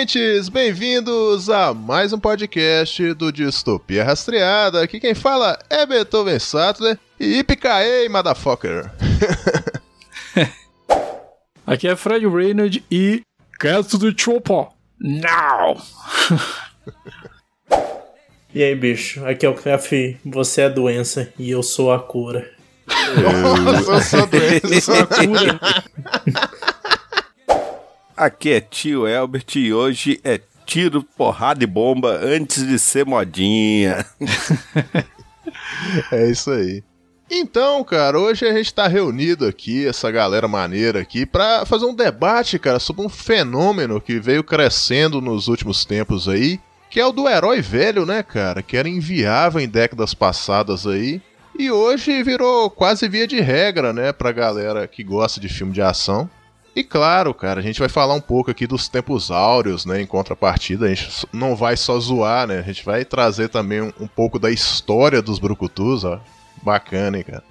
Ouvintes! Bem-vindos a mais um podcast do Distopia Rastreada. Aqui quem fala é Beethoven Sattler e Ipicaei, motherfucker! Aqui é Fred Reynolds e Get the Chopper Now! E aí, bicho? Aqui é o Café. Você é a doença e eu sou a cura. Nossa, eu sou doente, eu sou a cura. Aqui é tio Elbert e hoje é tiro, porrada e bomba antes de ser modinha. É isso aí. Então, cara, hoje a gente tá reunido aqui, essa galera maneira aqui, pra fazer um debate, cara, sobre um fenômeno que veio crescendo nos últimos tempos aí, que é o do herói velho, né, cara? Que era inviável em décadas passadas aí. E hoje virou quase via de regra, né, pra galera que gosta de filme de ação. E claro, cara, a gente vai falar um pouco aqui dos tempos áureos, né? Em contrapartida, a gente não vai só zoar, né? A gente vai trazer também um, um pouco da história dos brucutus, ó. Bacana, hein, cara.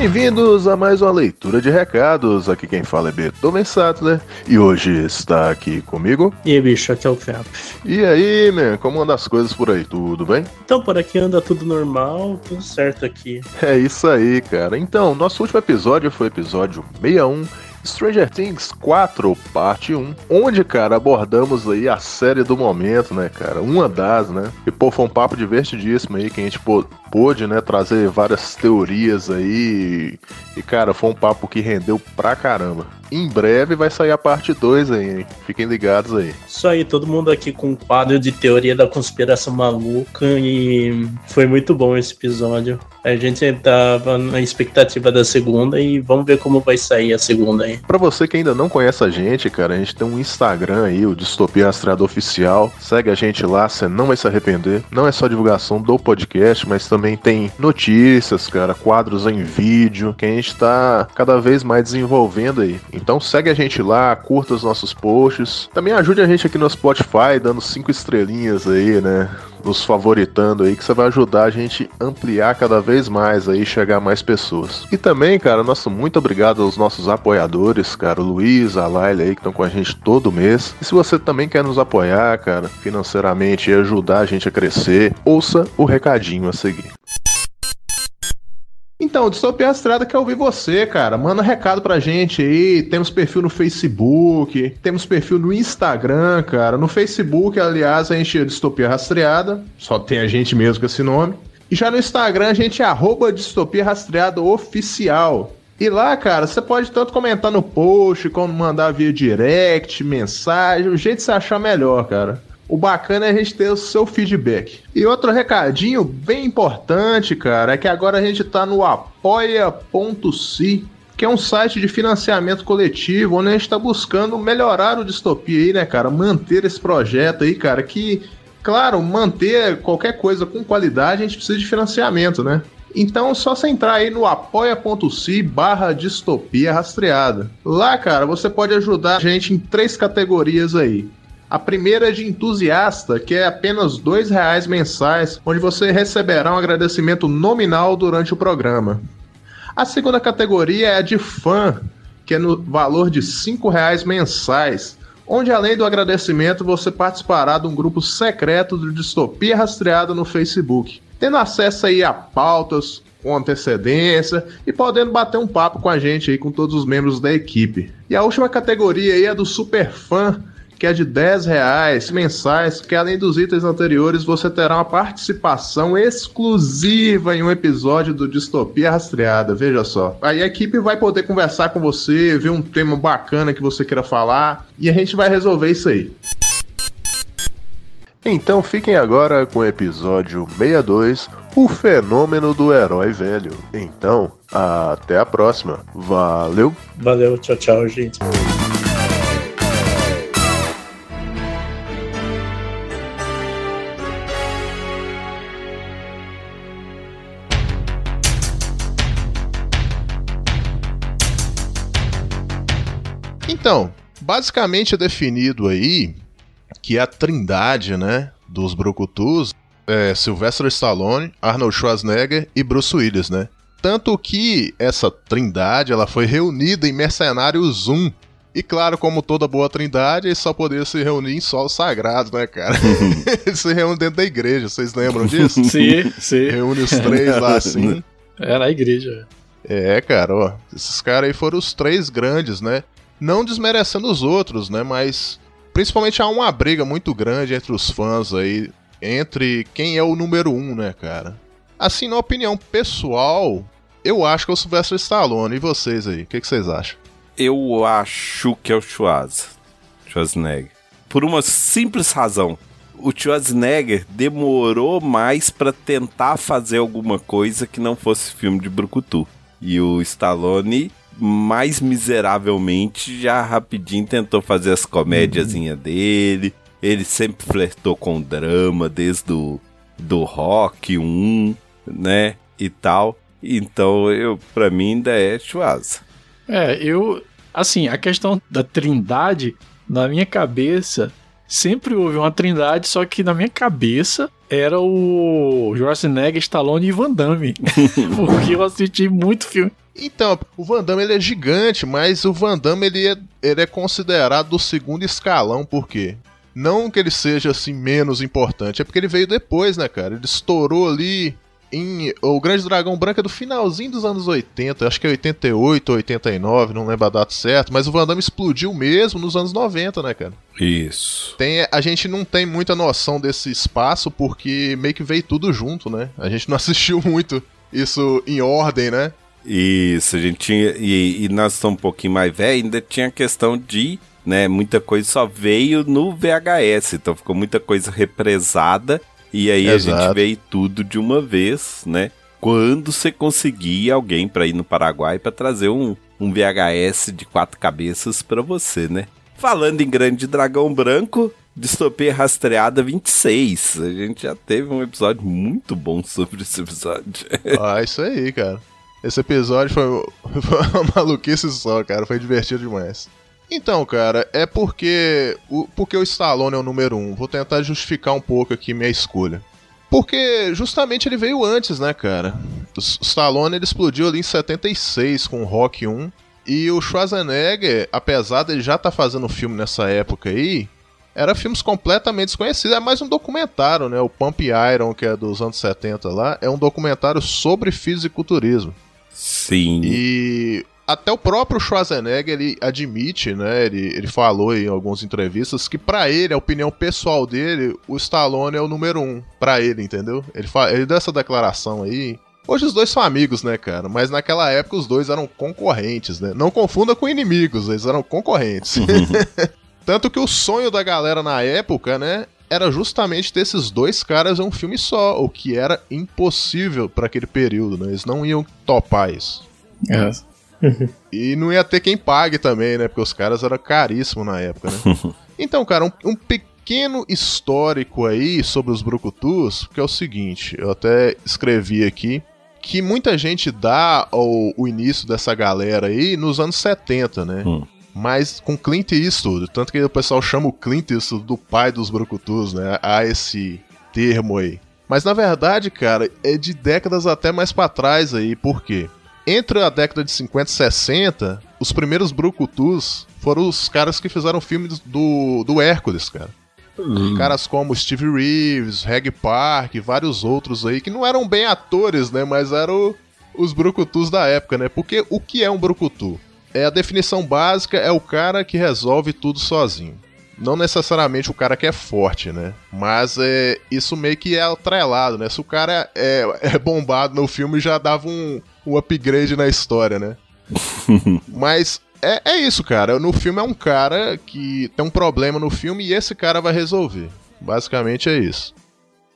Bem-vindos a mais uma leitura de recados. Aqui quem fala é Beethoven Sattler e hoje está aqui comigo. E aí, bicho? Aqui é o Cap. E aí, man, como andam as coisas por aí? Tudo bem? Então, por aqui anda tudo normal, tudo certo aqui. É isso aí, cara. Então, nosso último episódio foi o episódio 61. Stranger Things 4, parte 1, onde, cara, abordamos aí a série do momento, né, cara? Uma das, né? E, pô, foi um papo divertidíssimo aí, que a gente pô, pôde, né, trazer várias teorias aí. E, cara, foi um papo que rendeu pra caramba. Em breve vai sair a parte 2 aí, hein? Fiquem ligados aí. Isso aí, todo mundo aqui com um quadro de teoria da conspiração maluca e foi muito bom esse episódio. A gente tava na expectativa da segunda e vamos ver como vai sair a segunda aí. Pra você que ainda não conhece a gente, cara, a gente tem um Instagram aí, o Distopia Rastreado Oficial. Segue a gente lá, você não vai se arrepender. Não é só divulgação do podcast, mas também tem notícias, cara, quadros em vídeo, que a gente tá cada vez mais desenvolvendo aí. Então segue a gente lá, curta os nossos posts. Também ajude a gente aqui no Spotify, dando cinco estrelinhas aí, né? Nos favoritando aí, que você vai ajudar a gente ampliar cada vez mais aí, chegar a mais pessoas. E também, cara, nosso muito obrigado aos nossos apoiadores, cara, o Luiz, a Laila aí, que estão com a gente todo mês. E se você também quer nos apoiar, cara, financeiramente e ajudar a gente a crescer, ouça o recadinho a seguir. Então, Distopia Rastreada quer ouvir você, cara. Manda recado pra gente aí. Temos perfil no Facebook, temos perfil no Instagram, cara. No Facebook, aliás, a gente é Distopia Rastreada. Só tem a gente mesmo com esse nome. E já no Instagram, a gente é arroba Distopia Rastreada Oficial. E lá, cara, você pode tanto comentar no post, como mandar via direct, mensagem, o jeito que você achar melhor, cara. O bacana é a gente ter o seu feedback. E outro recadinho bem importante, cara, é que agora a gente tá no apoia.se, que é um site de financiamento coletivo, onde a gente tá buscando melhorar o distopia aí, né, cara? Manter esse projeto aí, cara, que, claro, manter qualquer coisa com qualidade, a gente precisa de financiamento, né? Então, só você entrar aí no apoia.se barra distopia rastreada. Lá, cara, você pode ajudar a gente em três categorias aí. A primeira é de entusiasta, que é apenas 2 reais mensais, onde você receberá um agradecimento nominal durante o programa. A segunda categoria é a de fã, que é no valor de 5 reais mensais, onde além do agradecimento você participará de um grupo secreto do Distopia Rastreada no Facebook, tendo acesso aí a pautas com antecedência e podendo bater um papo com a gente aí com todos os membros da equipe. E a última categoria aí é do super fã, que é de 10 reais mensais, que além dos itens anteriores, você terá uma participação exclusiva em um episódio do Distopia Rastreada, veja só. Aí a equipe vai poder conversar com você, ver um tema bacana que você queira falar, e a gente vai resolver isso aí. Então fiquem agora com o episódio 62, o fenômeno do herói velho. Então, até a próxima. Valeu! Valeu, tchau, tchau, gente. Então, basicamente é definido aí que a trindade, né, dos brucutus é Sylvester Stallone, Arnold Schwarzenegger e Bruce Willis, né? Tanto que essa trindade ela foi reunida em Mercenários 1. E claro, como toda boa trindade, eles só poderiam se reunir em solo sagrado, né, cara? eles se reúnem dentro da igreja, vocês lembram disso? Sim, sim. Reúne os três lá assim. É na igreja. É, cara, ó. Esses caras aí foram os três grandes, né? Não desmerecendo os outros, né? Mas principalmente há uma briga muito grande entre os fãs aí, entre quem é o número um, né, cara? Assim, na opinião pessoal, eu acho que é o Sylvester Stallone. E vocês aí, o que, que, vocês acham? Eu acho que é o Schwarz, Schwarzenegger. Por uma simples razão. O Schwarzenegger demorou mais para tentar fazer alguma coisa que não fosse filme de brucutu. E o Stallone mais miseravelmente, já rapidinho tentou fazer as comédiazinhas uhum. dele. Ele sempre flertou com drama, desde o do Rock 1, né? E tal. Então, eu, pra mim, ainda é Schwarza. É, eu. Assim, a questão da trindade, na minha cabeça, sempre houve uma trindade, só que na minha cabeça era o Schwarzenegger, Stallone e Van Damme. Porque eu assisti muito filme então, o Van Damme ele é gigante, mas o Van Damme ele é, ele é considerado do segundo escalão, por quê? Não que ele seja assim menos importante, é porque ele veio depois, né, cara? Ele estourou ali em O Grande Dragão Branco é do finalzinho dos anos 80, acho que é 88 ou 89, não lembro a data certa, mas o Van Damme explodiu mesmo nos anos 90, né, cara? Isso. Tem, a gente não tem muita noção desse espaço porque meio que veio tudo junto, né? A gente não assistiu muito isso em ordem, né? Isso, a gente tinha. E, e nós estamos um pouquinho mais velhos, ainda tinha a questão de. Né, muita coisa só veio no VHS, então ficou muita coisa represada. E aí Exato. a gente veio tudo de uma vez, né? Quando você conseguir alguém para ir no Paraguai para trazer um, um VHS de quatro cabeças para você, né? Falando em Grande Dragão Branco, Distopia Rastreada 26. A gente já teve um episódio muito bom sobre esse episódio. Ah, isso aí, cara. Esse episódio foi, foi uma maluquice só, cara. Foi divertido demais. Então, cara, é porque o, porque o Stallone é o número um. Vou tentar justificar um pouco aqui minha escolha. Porque justamente ele veio antes, né, cara? O Stallone ele explodiu ali em 76 com o Rock 1. E o Schwarzenegger, apesar de ele já estar tá fazendo filme nessa época aí, era filmes completamente desconhecidos. É mais um documentário, né? O Pump Iron, que é dos anos 70 lá, é um documentário sobre fisiculturismo. Sim. E até o próprio Schwarzenegger ele admite, né? Ele, ele falou em algumas entrevistas que para ele, a opinião pessoal dele, o Stallone é o número um para ele, entendeu? Ele, ele deu essa declaração aí. Hoje os dois são amigos, né, cara? Mas naquela época os dois eram concorrentes, né? Não confunda com inimigos, eles eram concorrentes. Tanto que o sonho da galera na época, né, era justamente ter esses dois caras em um filme só, o que era impossível para aquele período, né? Eles não iam topar isso. É. e não ia ter quem pague também, né? Porque os caras eram caríssimos na época, né? então, cara, um, um pequeno histórico aí sobre os Brucutus, que é o seguinte, eu até escrevi aqui, que muita gente dá ao, o início dessa galera aí nos anos 70, né? Hum mas com Clint Eastwood. Tanto que o pessoal chama o Clint Eastwood do pai dos brucutus, né? Há esse termo aí. Mas na verdade, cara, é de décadas até mais para trás aí. Por quê? Entre a década de 50 e 60, os primeiros brucutus foram os caras que fizeram filmes do, do Hércules, cara. Uhum. Caras como Steve Reeves, Reg Park e vários outros aí que não eram bem atores, né? Mas eram os brucutus da época, né? Porque o que é um brucutu? É a definição básica é o cara que resolve tudo sozinho. não necessariamente o cara que é forte, né? Mas é, isso meio que é atrelado, né? Se o cara é, é bombado no filme, já dava um, um upgrade na história, né? Mas é, é isso, cara. No filme é um cara que tem um problema no filme e esse cara vai resolver. Basicamente é isso.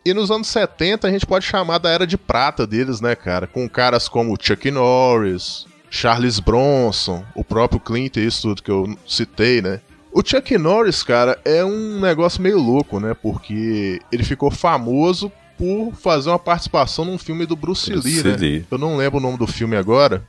E nos anos 70 a gente pode chamar da era de prata deles, né, cara? Com caras como Chuck Norris, Charles Bronson, o próprio Clint Eastwood que eu citei, né? O Chuck Norris, cara, é um negócio meio louco, né? Porque ele ficou famoso por fazer uma participação num filme do Bruce, Bruce Lee, né? Lee. Eu não lembro o nome do filme agora.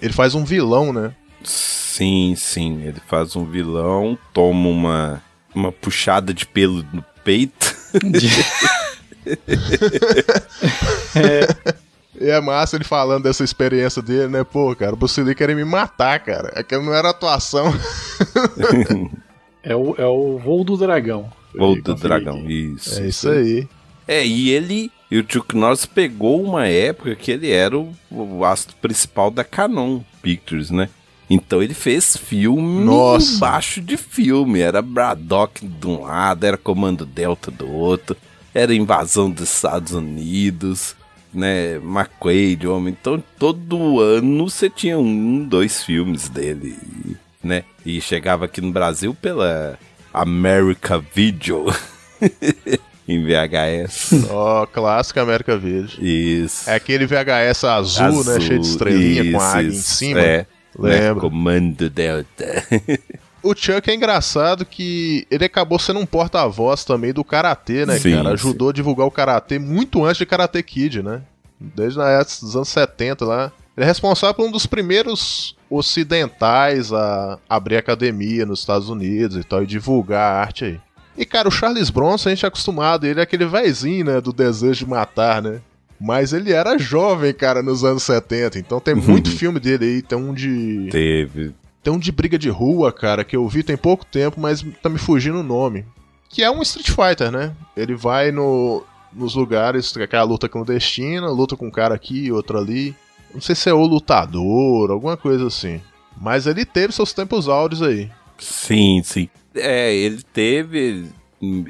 Ele faz um vilão, né? Sim, sim. Ele faz um vilão, toma uma, uma puxada de pelo no peito. E é massa ele falando dessa experiência dele, né? Pô, cara, o Bruce Lee queria me matar, cara. Aquilo não era atuação. É o, é o voo do dragão. Eu do dragão, aqui. isso. É isso aí. É, e ele. E o Chuck Norris pegou uma época que ele era o, o astro principal da Canon Pictures, né? Então ele fez filme Nossa. embaixo de filme. Era Braddock de um lado, era Comando Delta do outro, era Invasão dos Estados Unidos, né? McQuaid, homem. Então todo ano você tinha um, dois filmes dele, né? E chegava aqui no Brasil pela America Video em VHS. Ó, clássica América Verde. Isso. É aquele VHS azul, né? Cheio de estrelinha com isso, águia em isso. cima. É. Né? Lembro. Comando Delta. O Chuck é engraçado que ele acabou sendo um porta-voz também do Karatê, né, Sim, cara? sim. Ajudou a divulgar o Karatê muito antes de Karate Kid, né? Desde na época dos anos 70 lá. Ele é responsável por um dos primeiros ocidentais a abrir academia nos Estados Unidos e tal, e divulgar a arte aí. E, cara, o Charles Bronson, a gente é acostumado, ele é aquele véizinho, né, do desejo de matar, né? Mas ele era jovem, cara, nos anos 70, então tem muito filme dele aí, tem um de... Teve. Tem um de briga de rua, cara, que eu vi tem pouco tempo, mas tá me fugindo o nome. Que é um Street Fighter, né? Ele vai no, nos lugares, é a luta clandestina, luta com um cara aqui outro ali. Não sei se é o lutador, alguma coisa assim. Mas ele teve seus tempos áureos aí. Sim, sim. É, ele teve.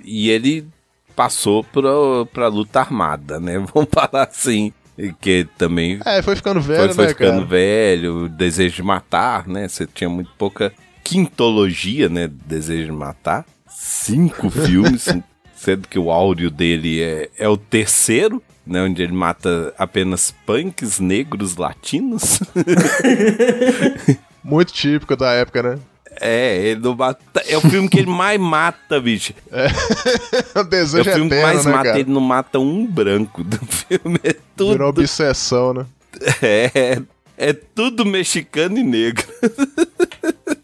E ele passou pra, pra luta armada, né? Vamos falar assim. Que também É, foi ficando velho, foi, foi né, ficando cara? velho, desejo de matar, né? Você tinha muito pouca quintologia, né? Desejo de matar. Cinco filmes, sendo que o áudio dele é, é o terceiro, né? Onde ele mata apenas punks negros latinos. Muito típico da época, né? É, ele não mata. É o filme que ele mais mata, bicho. o É o desejo filme que eterno, mais né, mata. cara? Ele não mata um branco do filme. É tudo. Virou obsessão, né? É, é tudo mexicano e negro.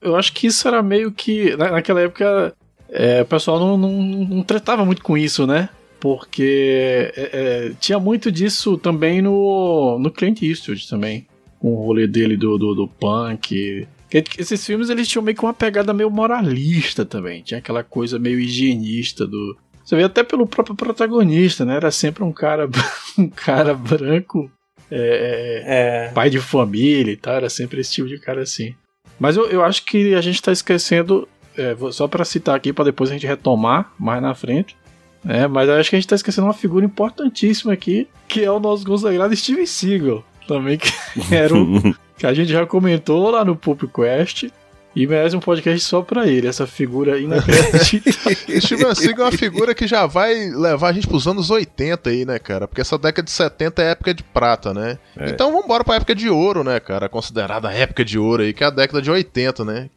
Eu acho que isso era meio que. na- Naquela época, é, o pessoal não, não, não tratava muito com isso, né? Porque é, é, tinha muito disso também no, no Clint Eastwood também. Com o rolê dele do, do, do punk. Esses filmes eles tinham meio que uma pegada meio moralista também. Tinha aquela coisa meio higienista do. Você vê até pelo próprio protagonista, né? Era sempre um cara, um cara branco, é, É. pai de família e tal, era sempre esse tipo de cara assim. Mas eu, eu acho que a gente tá esquecendo, é, só pra citar aqui, pra depois a gente retomar mais na frente, né? Mas eu acho que a gente tá esquecendo uma figura importantíssima aqui, que é o nosso consagrado Steven Seagal, também, que era o que a gente já comentou lá no Pulp Quest. E merece um podcast só pra ele, essa figura inacreditável. E Steven Seagal é uma figura que já vai levar a gente pros anos 80 aí, né, cara? Porque essa década de 70 é época de prata, né? É. Então vamos embora pra época de ouro, né, cara? Considerada a época de ouro aí, que é a década de 80, né?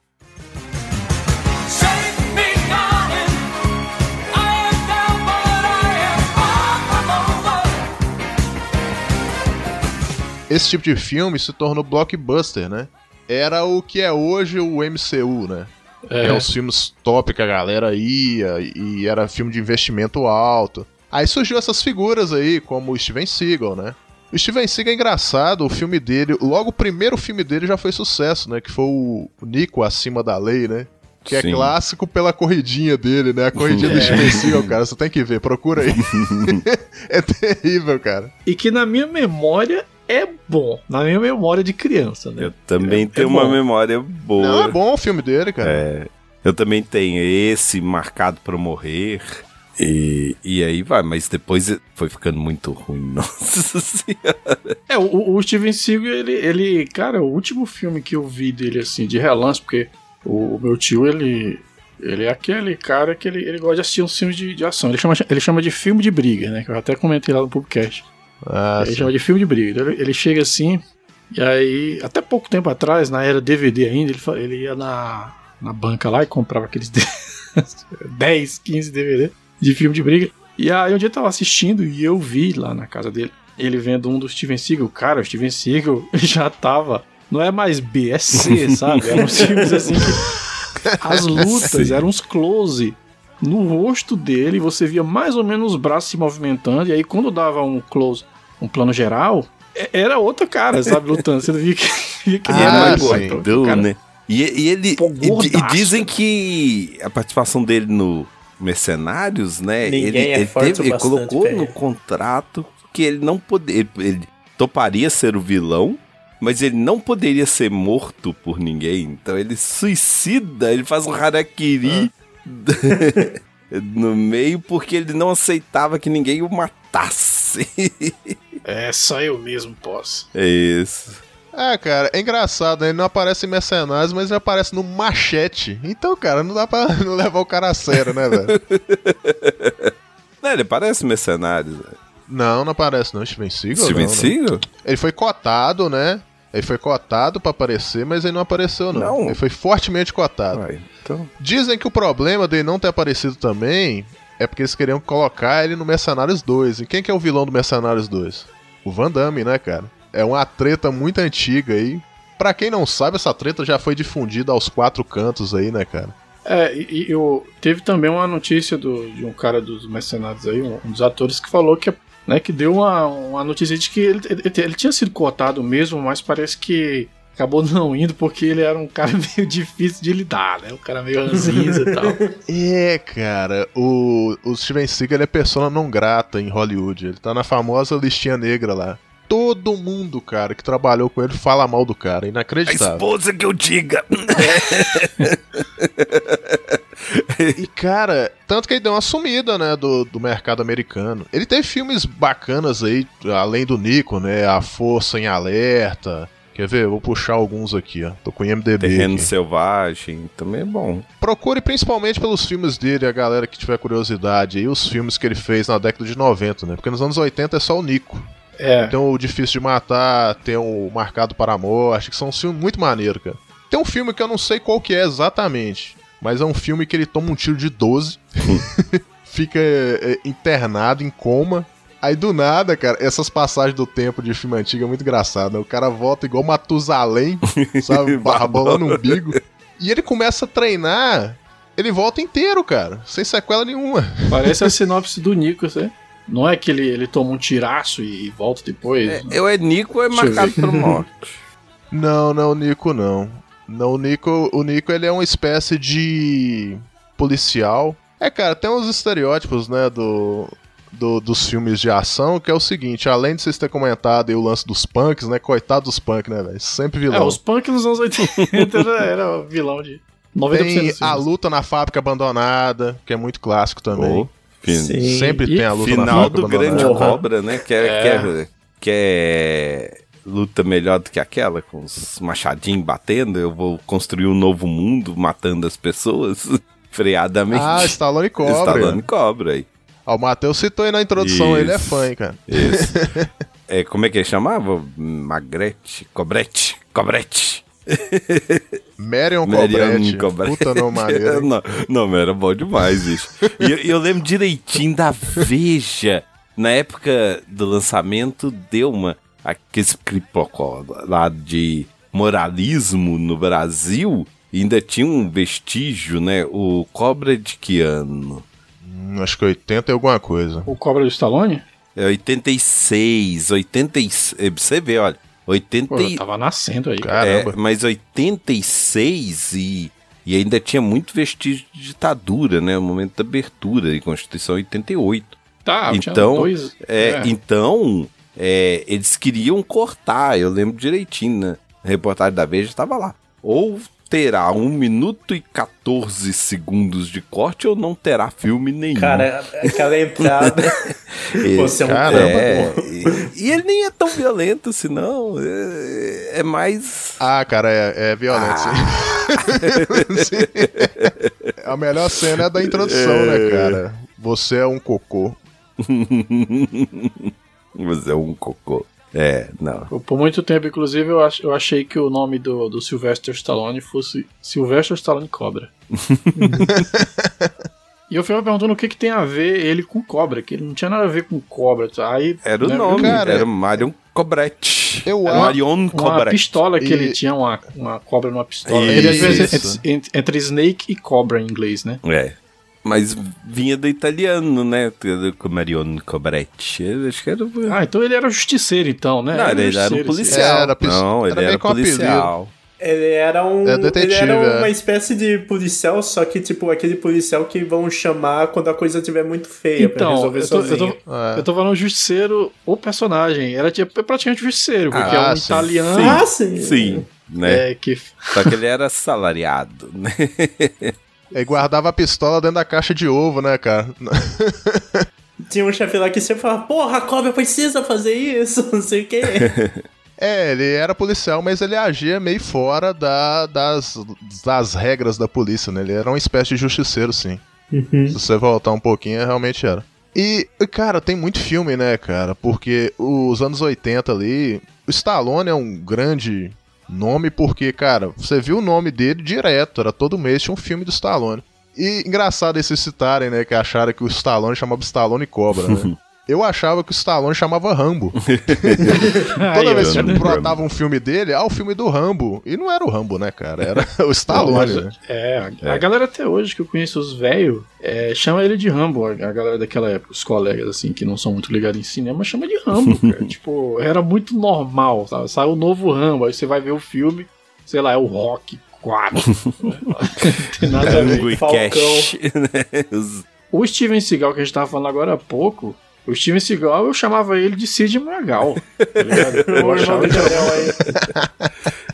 Esse tipo de filme se tornou blockbuster, né? Era o que é hoje o MCU, né? É, os filmes top que a galera ia e era filme de investimento alto. Aí surgiu essas figuras aí, como o Steven Seagal, né? O Steven Seagal é engraçado, o filme dele, logo o primeiro filme dele já foi sucesso, né? Que foi o Nico Acima da Lei, né? Que Sim. é clássico pela corridinha dele, né? A corridinha do Steven Seagal, cara, você tem que ver, procura aí. é terrível, cara. e que na minha memória é bom, na minha memória de criança, né? Eu também É- tenho é uma memória boa. Não, é bom o filme dele, cara. É, Eu também tenho esse marcado pra morrer. E, e aí vai, mas depois foi ficando muito ruim. Nossa senhora. É, o, o Steven Seagal, ele, ele, cara, o último filme que eu vi dele, assim, de relance, porque o, o meu tio, ele, ele é aquele cara que ele, ele gosta de assistir uns filmes de, de ação. Ele chama, ele chama de filme de briga, né? Que eu até comentei lá no podcast. Ah, ele chama de filme de briga. Ele, ele chega assim, e aí, até pouco tempo atrás, na era DVD ainda, ele, ele ia na, na banca lá e comprava aqueles 10, 15 DVD de filme de briga. E aí um dia eu tava assistindo e eu vi lá na casa dele, ele vendo um do Steven Seagal. Cara, o Steven Seagal já tava. Não é mais B, é C, sabe? Eram uns filmes assim que. As lutas eram uns close no rosto dele, você via mais ou menos os braços se movimentando, e aí quando dava um close, um plano geral, é- era outro cara, sabe, lutando. Você via que, via que Ah, ele era sim. Cara, né? E, e ele. Pô, e e, dizem que a participação dele no Mercenários, né? Ninguém ele, é ele, forte o teve, ele colocou pra no contrato que ele não poderia. Ele, ele toparia ser o vilão. Mas ele não poderia ser morto por ninguém. Então ele suicida, ele faz um harakiri no meio porque ele não aceitava que ninguém o matasse. É, só eu mesmo posso. é isso. É, cara, é engraçado, né? Ele não aparece em Mercenários, mas ele aparece no Machete. Então, cara, não dá pra não levar o cara a sério, né, velho? Não, ele parece mercenário. né? Não, não aparece não, Steven Seagal. Steven não, não. Seagal? Ele foi cotado, né? Ele foi cotado pra aparecer, mas ele não apareceu, não. Não. Ele foi fortemente cotado. Então. Dizem que o problema dele não ter aparecido também é porque eles queriam colocar ele no Mercenários 2. E quem que é o vilão do Mercenários 2? O Van Damme, né, cara? É uma treta muito antiga aí. Pra quem não sabe, essa treta já foi difundida aos quatro cantos aí, né, cara? É, e, eu teve também uma notícia do, de um cara dos mercenários aí, um, um dos atores, que falou que, né, que deu uma, uma notícia de que ele, ele, ele tinha sido cotado mesmo, mas parece que acabou não indo porque ele era um cara meio difícil de lidar, né? Um cara meio ranzinza e tal. É, cara, o, o Steven Seagal é persona não grata em Hollywood. Ele tá na famosa listinha negra lá. Todo mundo, cara, que trabalhou com ele fala mal do cara. A Inacreditável. esposa que eu diga. E, cara, tanto que ele deu uma sumida, né, do, do mercado americano. Ele teve filmes bacanas aí, além do Nico, né? A Força em Alerta. Quer ver? Vou puxar alguns aqui, ó. Tô com IMDB. Terreno aqui. Selvagem também é bom. Procure principalmente pelos filmes dele, a galera que tiver curiosidade aí, os filmes que ele fez na década de 90, né? Porque nos anos 80 é só o Nico. É, Tem o Difícil de Matar, tem o Marcado para a Morte, que são filmes muito maneiros, cara. Tem um filme que eu não sei qual que é exatamente, mas é um filme que ele toma um tiro de 12, fica é, internado em coma. Aí do nada, cara, essas passagens do tempo de filme antigo é muito engraçado, né? O cara volta igual Matusalém, sabe? Barbolando um umbigo. E ele começa a treinar, ele volta inteiro, cara, sem sequela nenhuma. parece a sinopse do Nico, né? Não é que ele, ele toma um tiraço e volta depois. É, eu é Nico ou é Deixa marcado por morte? Não, não, o Nico não. Não, o Nico, o Nico ele é uma espécie de policial. É, cara, tem uns estereótipos, né, do, do- dos filmes de ação, que é o seguinte, além de vocês terem comentado aí o lance dos punks, né, coitado dos punks, né, velho, sempre É, vilão. os punk nos anos 80 era, era vilão de 90% Tem a luta na fábrica abandonada, que é muito clássico também. Sim. Sempre E tem a luta na Final fábrica do Grande abandonada. Cobra, né? Que é, É. que é- que é luta melhor do que aquela, com os machadinhos batendo. Eu vou construir um novo mundo matando as pessoas freadamente. Ah, Stallone Cobra. Stallone Cobra aí. Ó, o Matheus citou aí na introdução, Isso. ele é fã, hein, cara. Isso. é, como é que ele chamava? Magrete? Cobrete? Cobrete. Marion Cobrete. Cobrete. Puta nome maneiro. não, não, era bom demais, bicho. E eu, eu lembro direitinho da Veja. Na época do lançamento, deu uma. Aquele cripocó lá de moralismo no Brasil. E ainda tinha um vestígio, né? O Cobra de que ano? Acho que 80 e alguma coisa. O Cobra do Stallone? É 86, 86. é, Você vê, olha. 80, Pô, eu tava nascendo aí. cara. Caramba. É, mas 86 e, e ainda tinha muito vestígio de ditadura, né? O momento da abertura e Constituição 88. Tá, tinha então, dois. É, então é, eles queriam cortar, eu lembro direitinho, né? A reportagem da Veja estava lá. Ou terá 1 minuto e 14 segundos de corte ou não terá filme nenhum. Cara, aquela entrada. Você é um Caramba, é, e, e ele nem é tão violento assim, não. É, é mais. Ah, cara, é, é violento, sim. Sim. A melhor cena é a da introdução, né, cara? Você é um cocô. Mas é um cocô. É, não. Por muito tempo, inclusive, eu, ach- eu achei que o nome do, do Sylvester Stallone fosse Sylvester Stallone Cobra. e eu fui me perguntando o que, que tem a ver ele com cobra, que ele não tinha nada a ver com cobra. Aí, Era o né, nome, cara. era Marion Cobretti. Eu era acho- Marion Uma Cobretti. pistola que E- ele tinha, uma, uma cobra numa pistola. Isso. Ele às vezes entre, entre- entre snake e cobra em inglês, né? É. Mas vinha do italiano, né? Com Marion Cobretti. Eu Acho que era. Ah, então ele era justiceiro, então, né? não, ele era um policial. Era não, ele era era, policial. Ele era um. É detetive, ele era é. uma espécie de policial, só que, tipo, aquele policial que vão chamar quando a coisa estiver muito feia pra Então, resolver eu tô, eu, sozinho. tô, É. eu tô falando justiceiro, o personagem. Era tipo, praticamente justiceiro, porque Ah, é um sim. italiano Sim. Ah, sim. Sim, né? é, que Só que ele era salariado, né? Ele guardava a pistola dentro da caixa de ovo, né, cara? Tinha um chefe lá que sempre falava, porra, a cobra precisa fazer isso, não sei o quê. É, ele era policial, mas ele agia meio fora da- das, das regras da polícia, né? Ele era uma espécie de justiceiro, sim. Se você voltar um pouquinho, realmente era. E, cara, tem muito filme, né, cara? Porque os anos 80 ali, o Stallone é um grande nome porque, cara, você viu o nome dele direto, era todo mês tinha um filme do Stallone. E engraçado esses citarem, né, que acharam que o Stallone chamava Stallone Cobra, né? Eu achava que o Stallone chamava Rambo. Toda Aí, vez que brotava um filme dele, ah, o filme do Rambo. E não era o Rambo, né, cara? Era o Stallone, mas- né? É, a galera até hoje que eu conheço os velhos, é, chama ele de Rambo, a a galera daquela época, os colegas assim, que não são muito ligados em cinema, chama de Rambo, cara. tipo, era muito normal, sabe? Saiu o novo Rambo, aí você vai ver o filme, sei lá, é o Rock 4. não tem nada a ver. E Falcão. Cash. né? O Steven Seagal que a gente tava falando agora há pouco, o Steven Seagal eu chamava ele de Sid Magal. Tá ligado? Eu O irmão achava que aí.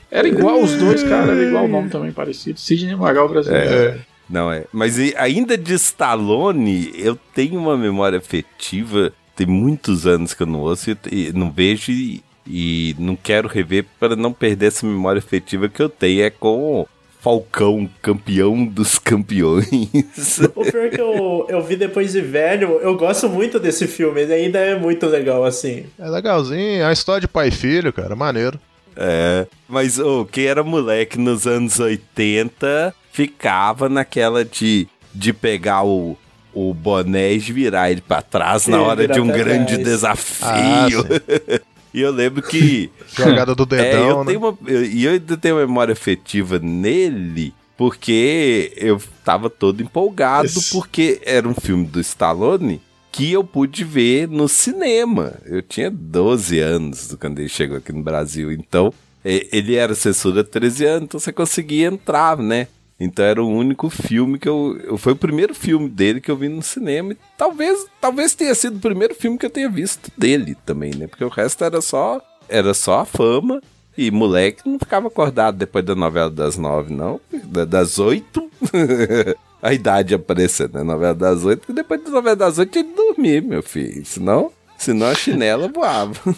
era igual os dois, cara, era igual o nome também parecido. Sidney Magal brasileiro. Não é. Mas ainda de Stallone, eu tenho uma memória afetiva. Tem muitos anos que eu não ouço e, e não vejo e, e não quero rever para não perder essa memória afetiva que eu tenho. É com Falcão, campeão dos campeões. O pior é que eu, eu vi depois de velho, eu gosto muito desse filme, ele ainda é muito legal, assim. É legalzinho, é uma história de pai e filho, cara, maneiro. É, mas ô, quem era moleque nos anos 80 ficava naquela de, de pegar o, o boné e virar ele pra trás na É, hora de um grande trás. desafio. e eu lembro que. Jogada do é, dedão, eu né? tenho uma, eu- e eu ainda tenho memória afetiva nele. Porque eu tava todo empolgado, Isso. porque era um filme do Stallone que eu pude ver no cinema. Eu tinha 12 anos quando ele chegou aqui no Brasil. Então, ele era censura 13 anos, então você conseguia entrar, né? Então era o único filme que eu. Foi o primeiro filme dele que eu vi no cinema. E talvez, talvez tenha sido o primeiro filme que eu tenha visto dele também, né? Porque o resto era só. Era só a fama. E moleque não ficava acordado depois da novela das nove, não. Da- Das oito. a idade aparecendo, né? Novela das oito. E depois da novela das oito que dormir, meu filho. Senão, senão a chinela voava.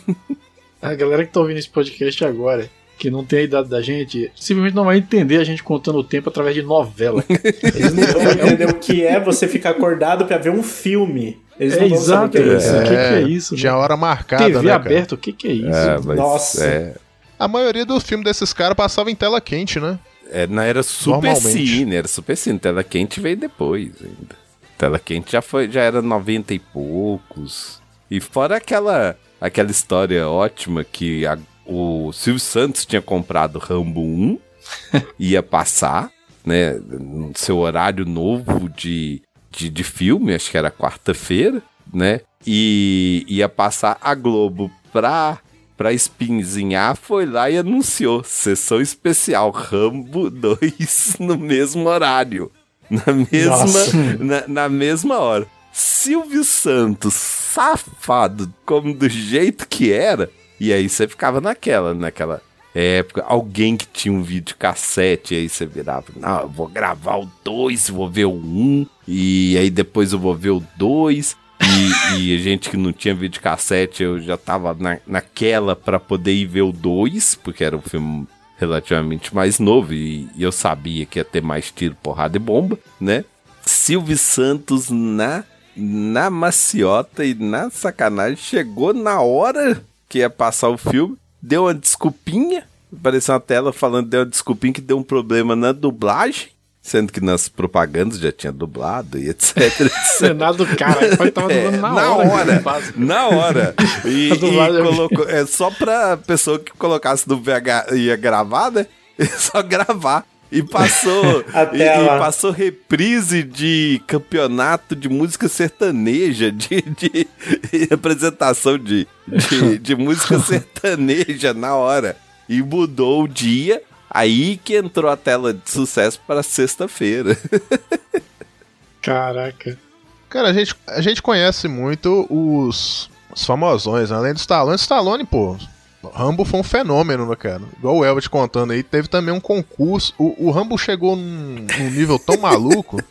A galera que tá ouvindo esse podcast agora, que não tem a idade da gente, simplesmente não vai entender a gente contando o tempo através de novela. Eles não vão entender o que é você ficar acordado pra ver um filme. Eles É saber o exato, que é isso. O que, que é isso? Tinha hora marcada, TV né, aberta, o que, que é isso? É, mas Nossa. É, A maioria dos filmes desses caras passava em tela quente, né? é, não era super cine, era super cine. Tela quente veio depois ainda. Tela quente já foi, já era 90 e poucos. E fora aquela aquela história ótima que a- o Silvio Santos tinha comprado Rambo 1, ia passar, né, no seu horário novo de, de, de filme, acho que era quarta-feira, né? E ia passar a Globo pra pra espinzinhar, foi lá e anunciou sessão especial Rambo 2 no mesmo horário. Na mesma, na, na mesma hora. Silvio Santos, safado, como do jeito que era. E aí você ficava naquela, naquela. época, alguém que tinha um vídeo cassete, aí você virava, não, eu vou gravar o 2, vou ver o 1, um, e aí depois eu vou ver o 2. E, e a gente que não tinha vídeo cassete, eu já tava na, naquela pra poder ir ver o 2, porque era um filme relativamente mais novo e, e eu sabia que ia ter mais tiro, porrada e bomba, né? Silvio Santos na, na maciota e na sacanagem chegou na hora que ia passar o filme, deu uma desculpinha, apareceu uma tela falando deu uma desculpinha que deu um problema na dublagem, sendo que nas propagandas já tinha dublado e etc. etc. Senado do cara, pai tava É, dublando na, na hora. hora. Na hora. E, e é colocou. É só pra pessoa que colocasse no VH ia gravar, né? É só gravar. E passou. E, e passou reprise de campeonato de música sertaneja, de, de apresentação de, de, de música sertaneja na hora. E mudou o dia. Aí que entrou a tela de sucesso para sexta-feira. Caraca. Cara, a gente, a gente conhece muito os, os famosões, né? além do Stallone. Stallone, pô, Rambo foi um fenômeno, né, cara? Igual o Elvis contando aí, teve também um concurso. O, o Rambo chegou num, num nível tão maluco.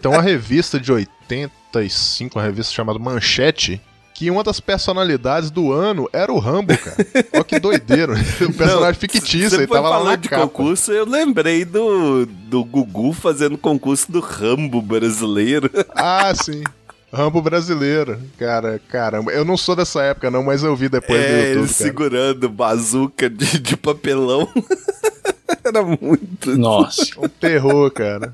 Tem uma revista de 85, uma revista chamada Manchete, que uma das personalidades do ano era o Rambo, cara. Olha que doideiro. O personagem fictício, Você ele tava lá na de capa. concurso, eu lembrei do, do Gugu fazendo concurso do Rambo brasileiro. Ah, sim. Rambo brasileiro. Cara, caramba. Eu não sou dessa época, não, mas eu vi depois do é, ele YouTube. Cara. segurando bazuca de, de papelão. Era muito. Nossa. Um terror, cara.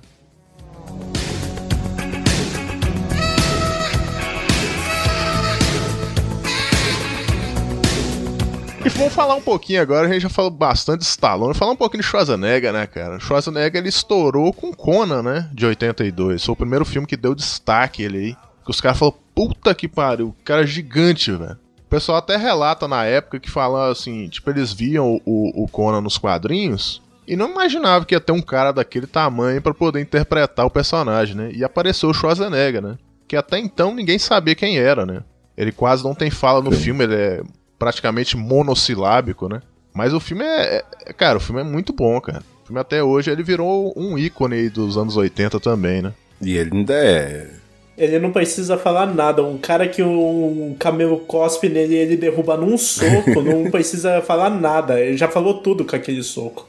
E vamos falar um pouquinho agora, a gente já falou bastante de Stallone, falar um pouquinho de Schwarzenegger, né, cara? Schwarzenegger, ele estourou com Conan, né, de 82. Foi o primeiro filme que deu destaque ele aí. Que os caras falaram, puta que pariu, o cara é gigante, velho. O pessoal até relata na época que falava assim, tipo, eles viam o, o Conan nos quadrinhos e não imaginava que ia ter um cara daquele tamanho pra poder interpretar o personagem, né? E apareceu o Schwarzenegger, né? Que até então ninguém sabia quem era, né? Ele quase não tem fala no filme, ele é praticamente monossilábico, né? Mas o filme é, é- Cara, o filme é muito bom, cara. O filme até hoje ele virou um ícone aí dos anos 80 também, né? E ele ainda é. Ele não precisa falar nada. Um cara que um camelo cospe nele e ele derruba num soco, não precisa falar nada. Ele já falou tudo com aquele soco.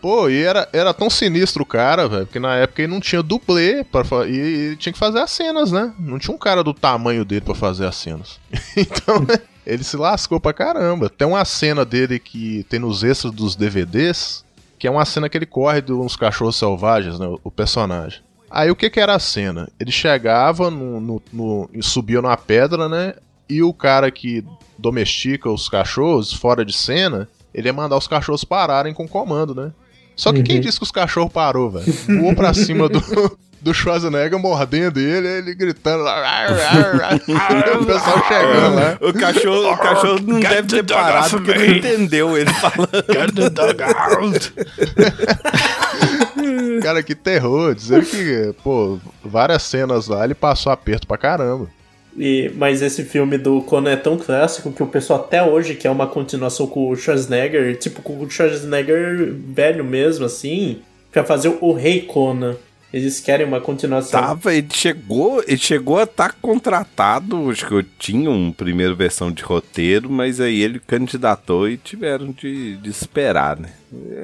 Pô, e era, era tão sinistro o cara, velho, porque na época ele não tinha dublê pra, e ele tinha que fazer as cenas, né? Não tinha um cara do tamanho dele pra fazer as cenas. então, né, ele se lascou pra caramba. Tem uma cena dele que tem nos extras dos DVDs, que é uma cena que ele corre de uns cachorros selvagens, né? O personagem. Aí o que que era a cena? Ele chegava no, no, no- e subia numa pedra, né? E o cara que domestica os cachorros fora de cena, ele ia mandar os cachorros pararem com comando, né? Só que quem disse que os cachorros parou, velho? Voou pra cima do, do Schwarzenegger, mordendo ele, ele gritando lá. "Ar, ar, ar", o pessoal chegando lá. O cachorro, o cachorro não Get deve ter parado porque não entendeu ele falando. Get the dog out. Cara, que terror. Dizer que, pô, várias cenas lá ele passou aperto pra caramba. E, mas esse filme do Conan é tão clássico que o pessoal até hoje quer uma continuação com o Schwarzenegger, tipo com o Schwarzenegger velho mesmo, assim, pra fazer o Rei Conan. Eles querem uma continuação. Tava, ele chegou, ele chegou a estar contratado, acho que eu tinha uma primeira versão de roteiro, mas aí ele candidatou e tiveram de, de esperar, né?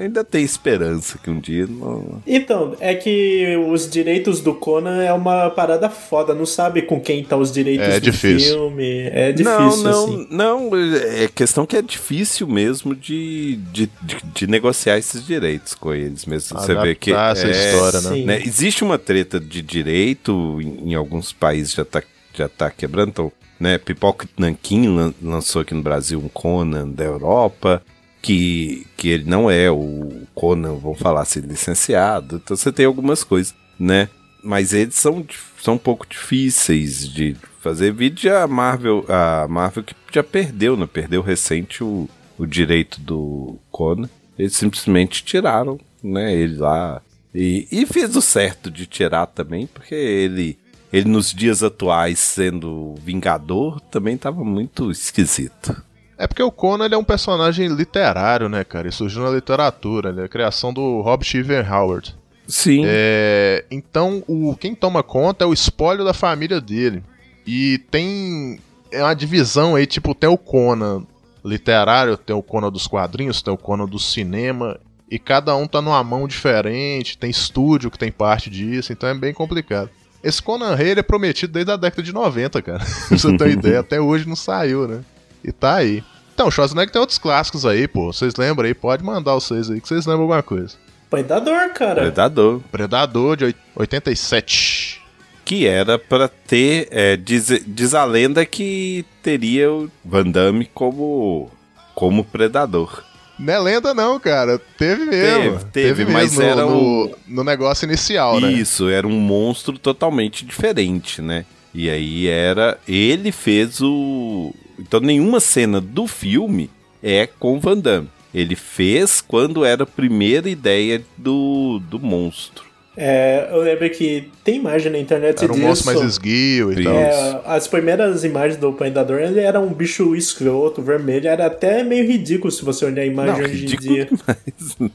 Ainda tem esperança que um dia não... Então, é que os direitos do Conan é uma parada foda, não sabe com quem tá os direitos É do difícil. filme. É difícil, não, não, assim. não, é questão que é difícil mesmo de, de, de, de negociar esses direitos com eles mesmo. Você vê que Adaptar essa é, história, né? Né, Existe uma treta de direito, em, em alguns países já tá, já tá quebrando. Então, né, Pipoca Nankin lan- lançou aqui no Brasil um Conan da Europa, que, que ele não é o Conan, vamos falar assim, licenciado. Então você tem algumas coisas, né? Mas eles são, são um pouco difíceis de fazer. Vídeo a Marvel, a Marvel que já perdeu, né? Perdeu recente o, o direito do Conan. Eles simplesmente tiraram, né? Ele lá. E, e fez o certo de tirar também, porque ele, ele nos dias atuais, sendo Vingador, também tava muito esquisito. É porque o Conan ele é um personagem literário, né, cara? Ele surgiu na literatura, ele é a criação do Robert Evan Howard. Sim. É, então, o, quem toma conta é o espólio da família dele. E tem é uma divisão aí, tipo, tem o Conan literário, tem o Conan dos quadrinhos, tem o Conan do cinema. E cada um tá numa mão diferente, tem estúdio que tem parte disso, então é bem complicado. Esse Conan Rei é prometido desde a década de 90, cara. pra você ter uma ideia, até hoje não saiu, né? E tá aí. Então, Schwarzenegger tem outros clássicos aí, pô. Vocês lembram aí? Pode mandar vocês aí, que vocês lembram alguma coisa. Predador, cara. Predador. Predador de oit- 87. Que era pra ter. é, diz, diz a lenda que teria o Van Damme como, como predador. Não é lenda não, cara. Teve mesmo. Teve, teve, mas mesmo era no, no negócio inicial, né? Isso, era um monstro totalmente diferente, né? E aí era. Ele fez o. Então nenhuma cena do filme é com o Van Damme. Ele fez quando era a primeira ideia do, do monstro. É, eu lembro que tem imagem na internet Era um disso. monstro mais esguio e tal. É, as primeiras imagens do Predador, ele era um bicho escroto, vermelho, era até meio ridículo se você olhar a imagem Não, hoje em ridículo dia. demais,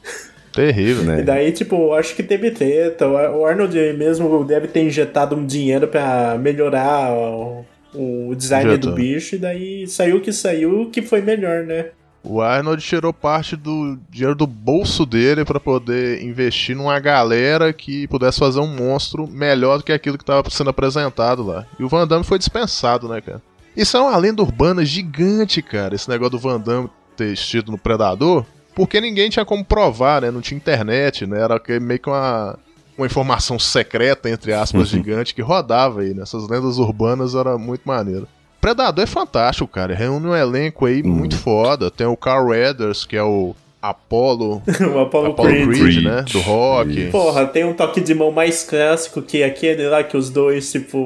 Terrível. né? E daí, tipo, eu acho que teve treta. O Arnold mesmo deve ter injetado um dinheiro pra melhorar o, o design do bicho, e daí saiu o que saiu, o que foi melhor, né? O Arnold tirou parte do dinheiro do bolso dele pra poder investir numa galera que pudesse fazer um monstro melhor do que aquilo que tava sendo apresentado lá. E o Van Damme foi dispensado, né, cara? Isso é uma lenda urbana gigante, cara, esse negócio do Van Damme ter estido no Predador, porque ninguém tinha como provar, né? Não tinha internet, né? Era meio que uma, uma informação secreta, entre aspas, gigante que rodava aí, né? Essas lendas urbanas era muito maneiro. Predador é fantástico, cara. Reúne um elenco aí muito foda. Tem o Carl Weathers, que é o Apollo, o Apollo, Apollo Creed. Creed, Creed. né? Do rock. Isso. Porra, tem um toque de mão mais clássico que aquele lá que os dois, tipo,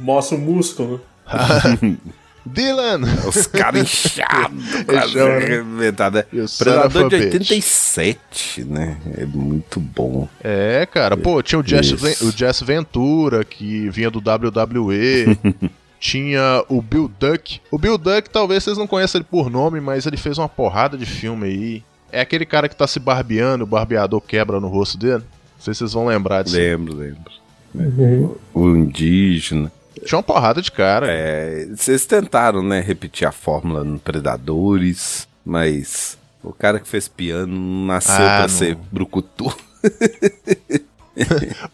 mostram o músculo. Dylan! Os caras inchados, Inchado, né? E Predador de a bitch. 87, né? É muito bom. É, cara. Pô, tinha o. Ven- o Jesse Ventura, que vinha do WWE. tinha o Bill Duck. O Bill Duck, talvez vocês não conheçam ele por nome, mas ele fez uma porrada de filme aí. É aquele cara que tá se barbeando, o barbeador quebra no rosto dele. Não sei se vocês vão lembrar disso. Lembro, lembro. O indígena. Tinha uma porrada de cara. É, vocês tentaram, né, repetir a fórmula no Predadores, mas o cara que fez piano não nasceu Ah, pra não. ser brucutu.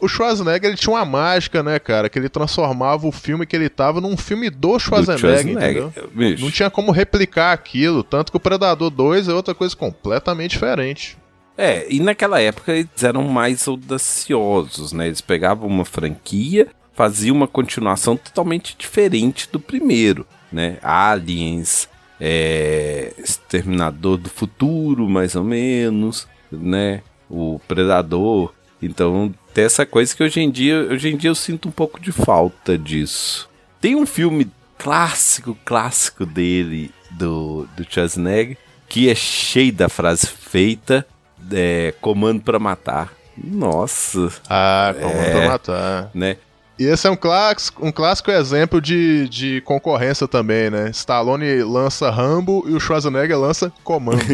O Schwarzenegger ele tinha uma mágica, né, cara? Que ele transformava o filme que ele tava num filme do do Schwarzenegger, entendeu? Bicho, Não tinha como replicar aquilo, tanto que o Predador 2 é outra coisa completamente diferente. É, e naquela época eles eram mais audaciosos, né? Eles pegavam uma franquia, faziam uma continuação totalmente diferente do primeiro, né? Aliens, é, Exterminador do Futuro, mais ou menos, né? O Predador. Então, tem essa coisa que hoje em dia, hoje em dia eu sinto um pouco de falta disso. Tem um filme clássico, clássico dele, do, do Schwarzenegger, que é cheio da frase feita, é, comando pra matar. Nossa, Ah, como É. pra matar. né? E esse é um clássico, um clássico exemplo de, de concorrência também, né? Stallone lança Rambo e o Schwarzenegger lança Comando.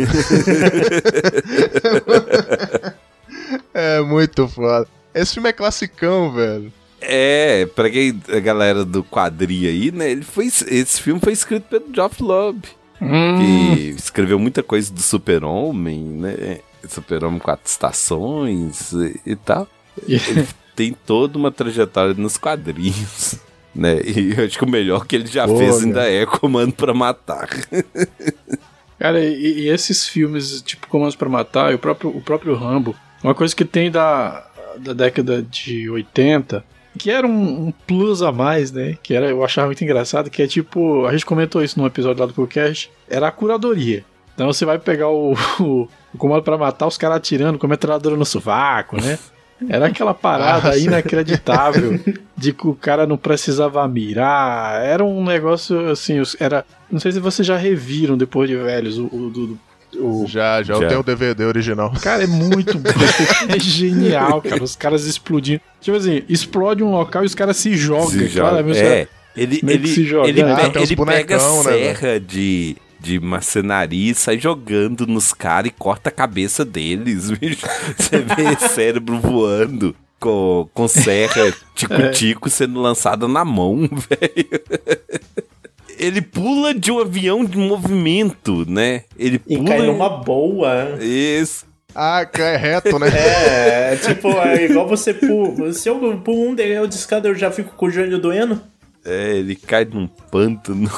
é muito foda. Esse filme é classicão, velho. É, pra quem a galera do quadrinho aí, né? Ele foi, esse filme foi escrito pelo Geoff Loeb, Hum, que escreveu muita coisa do Super-Homem, né? Super-Homem Quatro Estações e, e tal. Ele tem toda uma trajetória nos quadrinhos. Né? E eu acho que o melhor que ele já Pô, fez cara. ainda é Comando pra Matar. Cara, e, e esses filmes, tipo Comandos pra Matar, e o próprio, o próprio Rambo, uma coisa que tem da, da década de 80, que era um, um plus a mais, né? Que era, eu achava muito engraçado, que é tipo, a gente comentou isso num episódio lá do podcast, era a curadoria. Então você vai pegar o, o, o Comando pra Matar, os caras atirando com a metralhadora no sovaco, né? Era aquela parada Ah, inacreditável de que o cara não precisava mirar. Era um negócio assim, era. Não sei se vocês já reviram depois de velhos o, o, do- o- Já, já, Já. eu tenho o DVD original. Cara, é muito bom. é genial, cara. Os caras explodindo. Tipo assim, explode um local e os caras se jogam. Se joga. claramente, É, ele, meio que ele, se jogando. ele, Ah, pe- tem uns ele pega bonecão, né, serra de, de marcenaria e sai jogando nos caras e corta a cabeça deles, bicho. Você vê cérebro voando com, com serra tico-tico sendo lançada na mão, velho. Ele pula de um avião de movimento, né? Ele E pula. cai numa boa. Isso. Ah, cai reto, né? É, tipo, é igual você pula. Se eu pulo um degrau de escada, eu já fico com o joelho doendo. É, ele cai num pântano.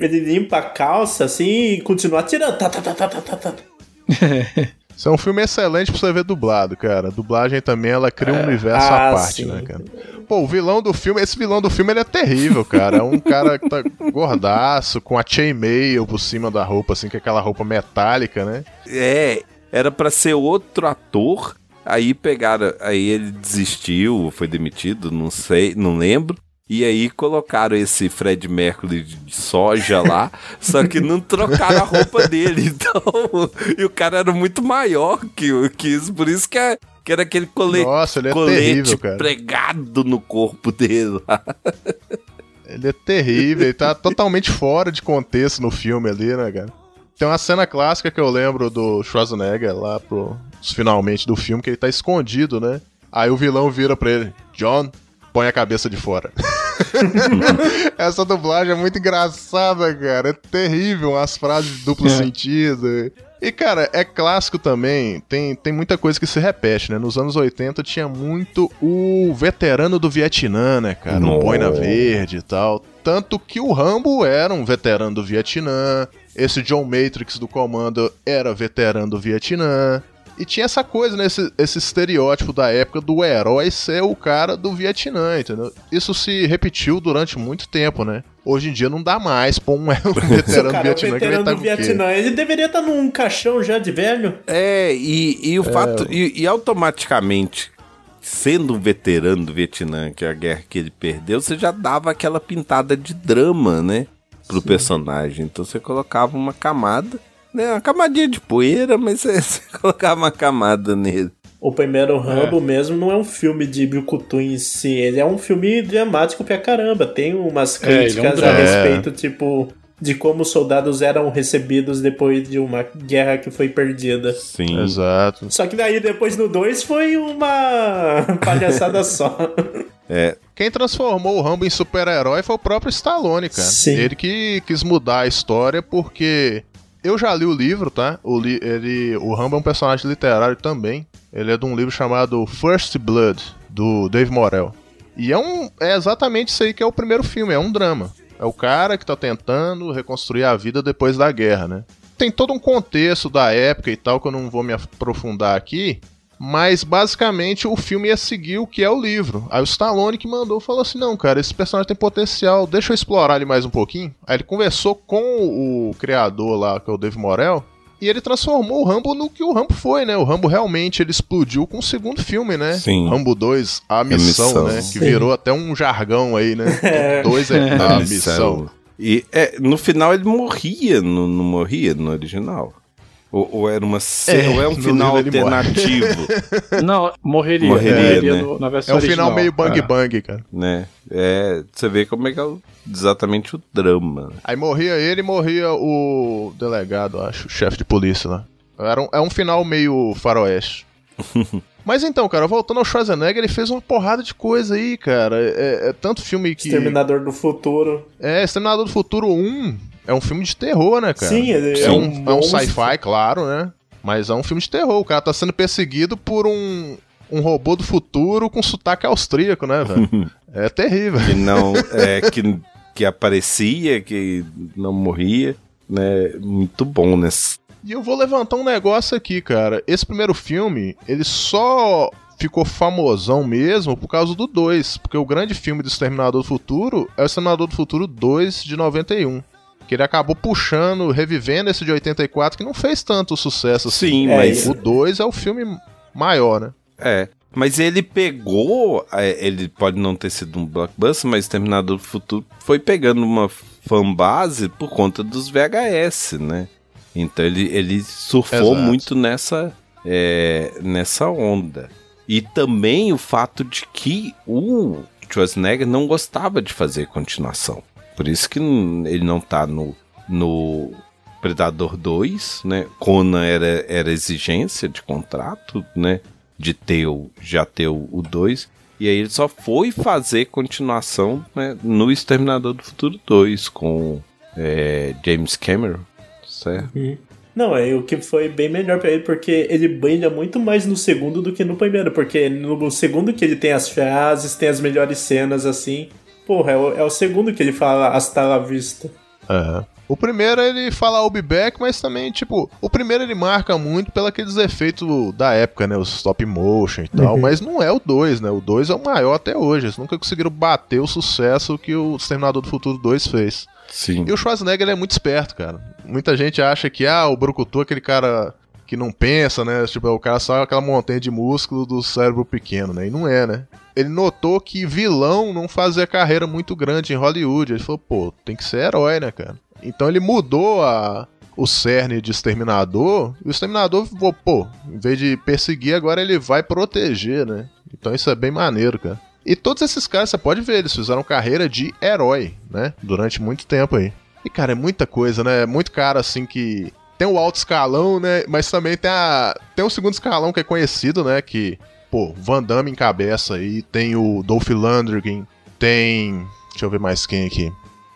Ele limpa a calça assim e continua atirando. Tá, tá, tá, tá, tá, tá, tá. Isso é um filme excelente pra você ver dublado, cara. A dublagem também, ela cria um universo ah, à parte, sim. né, cara? Pô, o vilão do filme, esse vilão do filme, ele é terrível, cara. É um cara que tá gordaço, com a chainmail por cima da roupa, assim, que é aquela roupa metálica, né? É, era pra ser outro ator. Aí pegaram, aí ele desistiu, foi demitido, não sei, não lembro. E aí colocaram esse Fred Mercury de soja lá, só que não trocaram a roupa dele. Então, e o cara era muito maior que, o- que isso, por isso que, é- que era aquele colete, Nossa, ele é colete terrível, cara. pregado no corpo dele lá. Ele é terrível, ele tá totalmente fora de contexto no filme ali, né, cara? Tem uma cena clássica que eu lembro do Schwarzenegger lá pro finalmente do filme, que ele tá escondido, né? Aí o vilão vira pra ele, John, põe a cabeça de fora. Essa dublagem é muito engraçada, cara. É terrível, as frases de duplo É. sentido. E, cara, é clássico também, tem, tem muita coisa que se repete, né? Nos anos 80 tinha muito o veterano do Vietnã, né, cara? O Boina. Verde e tal. Tanto que o Rambo era um veterano do Vietnã, esse John Matrix do comando era veterano do Vietnã. E tinha essa coisa, né? Esse, esse estereótipo da época do herói ser o cara do Vietnã, entendeu? Isso se repetiu durante muito tempo, né? Hoje em dia não dá mais pra um, veterano do cara é Vietnã que ele veterano tá do quê? Vietnã, ele deveria estar num caixão já de velho. É, e, e o fato. E, e automaticamente, sendo um veterano do Vietnã, que é a guerra que ele perdeu, você já dava aquela pintada de drama, né? Pro personagem. Então você colocava uma camada, né? Uma camadinha de poeira, mas você, você colocava uma camada nele. O primeiro Rambo mesmo não é um filme de Brucutu em si, ele é um filme dramático pra caramba. Tem umas É, ele é um críticas a drama. respeito, tipo, de como os soldados eram recebidos depois de uma guerra que foi perdida. Sim. Exato. Só que daí depois no 2 foi uma palhaçada só. Quem transformou o Rambo em super-herói foi o próprio Stallone, cara. Sim. Ele que quis mudar a história porque eu já li o livro, tá? O, li- ele, o Rambo é um personagem literário também. Ele é de um livro chamado First Blood, do Dave Morell. E é, um, é exatamente isso aí que é o primeiro filme, é um drama. É o cara que tá tentando reconstruir a vida depois da guerra, né? Tem todo um contexto da época e tal que eu não vou me aprofundar aqui, mas basicamente o filme ia seguir o que é o livro. Aí o Stallone que mandou falou assim: não, cara, esse personagem tem potencial, deixa eu explorar ele mais um pouquinho. Aí ele conversou com o criador lá, que é o Dave Morell. E ele transformou o Rambo no que o Rambo foi, né? O Rambo realmente ele explodiu com o segundo filme, né? Sim. Rambo 2, A Missão, Missão. né? Que virou até um jargão aí, né? 2 é A A Missão. E é, no final ele morria, não, não morria no original. Ou, ou era uma É, ou é um final alternativo, Não, morreria. Morreria, né? no- na É versão um final original. meio bang É. bang, cara. né? É, você vê como é que é exatamente o drama. Aí morria ele e morria o delegado, acho, o chefe de polícia lá. Era um, é um final meio faroeste. Mas então, cara, voltando ao Schwarzenegger, ele fez uma porrada de coisa aí, cara. É, é tanto filme que. Exterminador do Futuro. É, Exterminador do Futuro 1 é um filme de terror, né, cara? Sim, ele É é um, é um sci-fi, claro, né? Mas é um filme de terror. O cara tá sendo perseguido por um, um robô do futuro com sotaque austríaco, né, velho? é terrível. Que não. é, que, que aparecia, que não morria. Né? Muito bom, né? E eu vou levantar um negócio aqui, cara. Esse primeiro filme, ele só ficou famosão mesmo por causa do 2. Porque o grande filme do Exterminador do Futuro é o Exterminador do Futuro 2 de 91. Que ele acabou puxando, revivendo esse de 84, que não fez tanto sucesso assim. Sim, É, mas. O 2 é o filme maior, né? É. Mas ele pegou. é, Ele pode não ter sido um blockbuster, mas Terminador do Futuro foi pegando uma fanbase por conta dos VHS, né? Então ele, ele surfou Exato. muito nessa, é, nessa onda. E também o fato de que o Schwarzenegger não gostava de fazer continuação. Por isso que ele não tá no no Predador 2, né? Conan era, era exigência de contrato, né? De ter o, já ter o o 2. E aí ele só foi fazer continuação né, no Exterminador do Futuro 2 com é, James Cameron, certo? Não, é o que foi bem melhor pra ele, porque ele brilha muito mais no segundo do que no primeiro. Porque no segundo que ele tem as frases, tem as melhores cenas, assim. Porra, é o, é o segundo que ele fala hasta la vista. É. O primeiro ele fala I'll be back, mas também, tipo, o primeiro ele marca muito pelos aqueles efeitos da época, né? Os stop motion e tal, mas não é o 2, né? O 2 é o maior até hoje. Eles nunca conseguiram bater o sucesso que o Exterminador do Futuro 2 fez. Sim. E o Schwarzenegger ele é muito esperto, cara. Muita gente acha que, ah, o Brucutu é aquele cara que não pensa, né? Tipo, é o cara só aquela montanha de músculo do cérebro pequeno, né? E não é, né? Ele notou que vilão não fazia carreira muito grande em Hollywood. Ele falou, pô, tem que ser herói, né, cara? Então ele mudou a, o cerne de Exterminador. E o Exterminador, pô, em vez de perseguir, agora ele vai proteger, né? Então isso é bem maneiro, cara. E todos esses caras, você pode ver, eles fizeram carreira de herói, né? Durante muito tempo aí. E, cara, é muita coisa, né? É muito cara, assim, que... Tem o alto escalão, né? Mas também tem a... Tem o segundo escalão que é conhecido, né? Que, pô, Van Damme encabeça aí. Tem o Dolph Lundgren. Tem... Deixa eu ver mais quem aqui.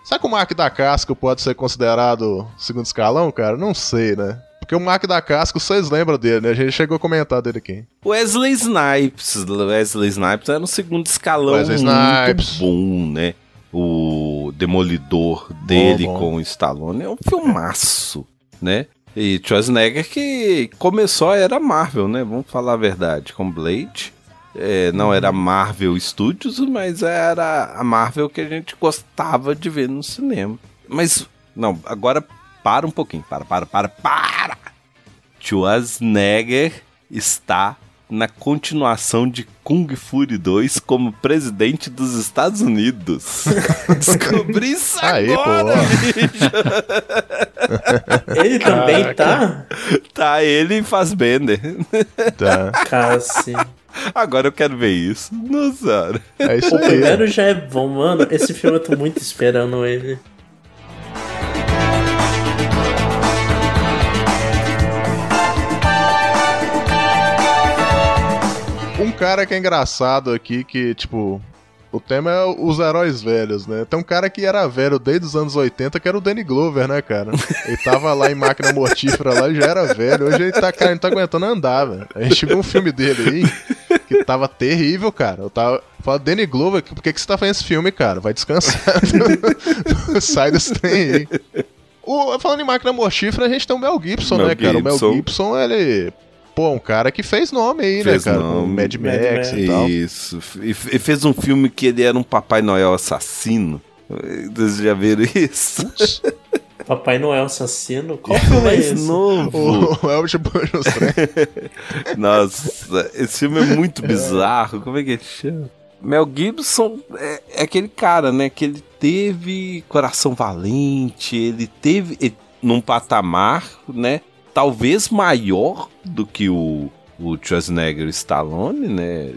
Será que o Mark da Casco pode ser considerado segundo escalão, cara? Não sei, né? Porque o Mark da Casco, vocês lembram dele, né? A gente chegou a comentar dele aqui. Wesley Snipes. Wesley Snipes era um segundo escalão Wesley muito Snipes. bom, né? O Demolidor dele Bom, bom. com o Stallone é um filmaço, né? E Schwarzenegger que começou a era Marvel, né? Vamos falar a verdade, com Blade. É, não era Marvel Studios, mas era a Marvel que a gente gostava de ver no cinema. Mas, não, agora para um pouquinho. Para, para, para, para! Schwarzenegger está na continuação de Kung Fury 2 como presidente dos Estados Unidos. Descobri isso Aí, agora, pô. bicho. Ele também tá? Tá ele e Fassbender. Tá. Cacete. Agora eu quero ver isso. Nossa. É isso O aí. primeiro já é bom, mano. Esse filme eu tô muito esperando ele. Cara que é engraçado aqui, que, tipo, o tema é os heróis velhos, né? Tem um cara que era velho desde os anos 80, que era o Danny Glover, né, cara? Ele tava lá em máquina mortífera lá e já era velho. Hoje ele tá, cara, não tá aguentando andar, velho. A gente viu um filme dele aí que tava terrível, cara. Eu tava. Fala, Danny Glover, por que, que você tá fazendo esse filme, cara? Vai descansar. Sai desse trem aí. O, falando em máquina mortífera, a gente tem o Mel Gibson, Mel né, cara? O Mel. Gibson, ele. Pô, um cara que fez nome aí, Fez né, cara? nome. Com Mad Mad Max Max. e tal. Isso. E e fez um filme que ele era um Papai Noel assassino. Vocês já viram isso? Papai Noel assassino? Qual filme é esse? novo. O nos trem. Nossa, esse filme é muito bizarro. Como é que ele chama? Mel Gibson é, é aquele cara, né? Que ele teve coração valente, ele teve ele- num patamar, né? Talvez maior do que o, o Schwarzenegger Stallone, né?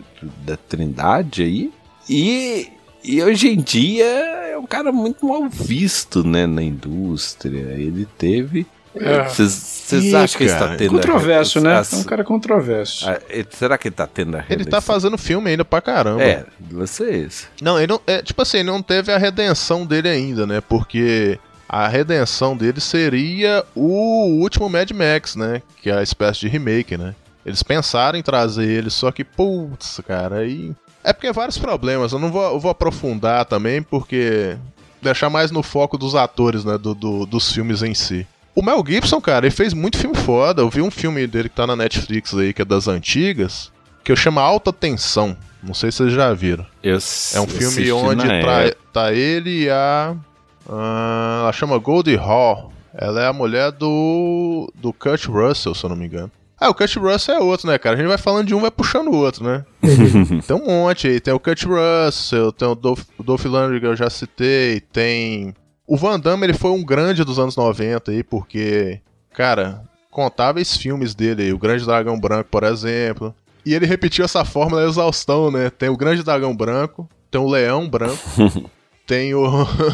Da Trindade aí. E, e hoje em dia é um cara muito mal visto, né? Na indústria. Ele teve. É. Vocês Ih, acham que ele está tendo. Controverso, né? as- É um cara controverso. ah, ele- será que ele tá tendo a Ele tá redenção? fazendo filme ainda pra caramba. É, lance é esse. Não, ele não. É, tipo assim, ele não teve a redenção dele ainda, né? Porque a redenção dele seria o último Mad Max, né? Que é a espécie de remake, né? Eles pensaram em trazer ele, só que, putz, cara, aí. É porque vários problemas. Eu não vou, eu vou aprofundar também, porque. Deixar mais no foco dos atores, né? do- do- dos filmes em si. O Mel Gibson, cara, ele fez muito filme foda. Eu vi um filme dele que tá na Netflix aí, que é das antigas, que eu chamo Alta Tensão. Não sei se vocês já viram. Eu É um filme onde tá, tá ele e a. ah, ela chama Goldie Hawn. Ela é a mulher do. do Kurt Russell, se eu não me engano. Ah, o Kurt Russell é outro, né, cara? A gente vai falando de um, vai puxando o outro, né? tem um monte aí. Tem o Kurt Russell, tem o Dolph, o Dolph Lundgren que eu já citei, tem. O Van Damme, ele foi um grande dos anos 90 aí, porque. Cara, contáveis filmes dele aí. O Grande Dragão Branco, por exemplo. E ele repetiu essa fórmula exaustão, né? Tem o Grande Dragão Branco, tem o Leão Branco, Tem o.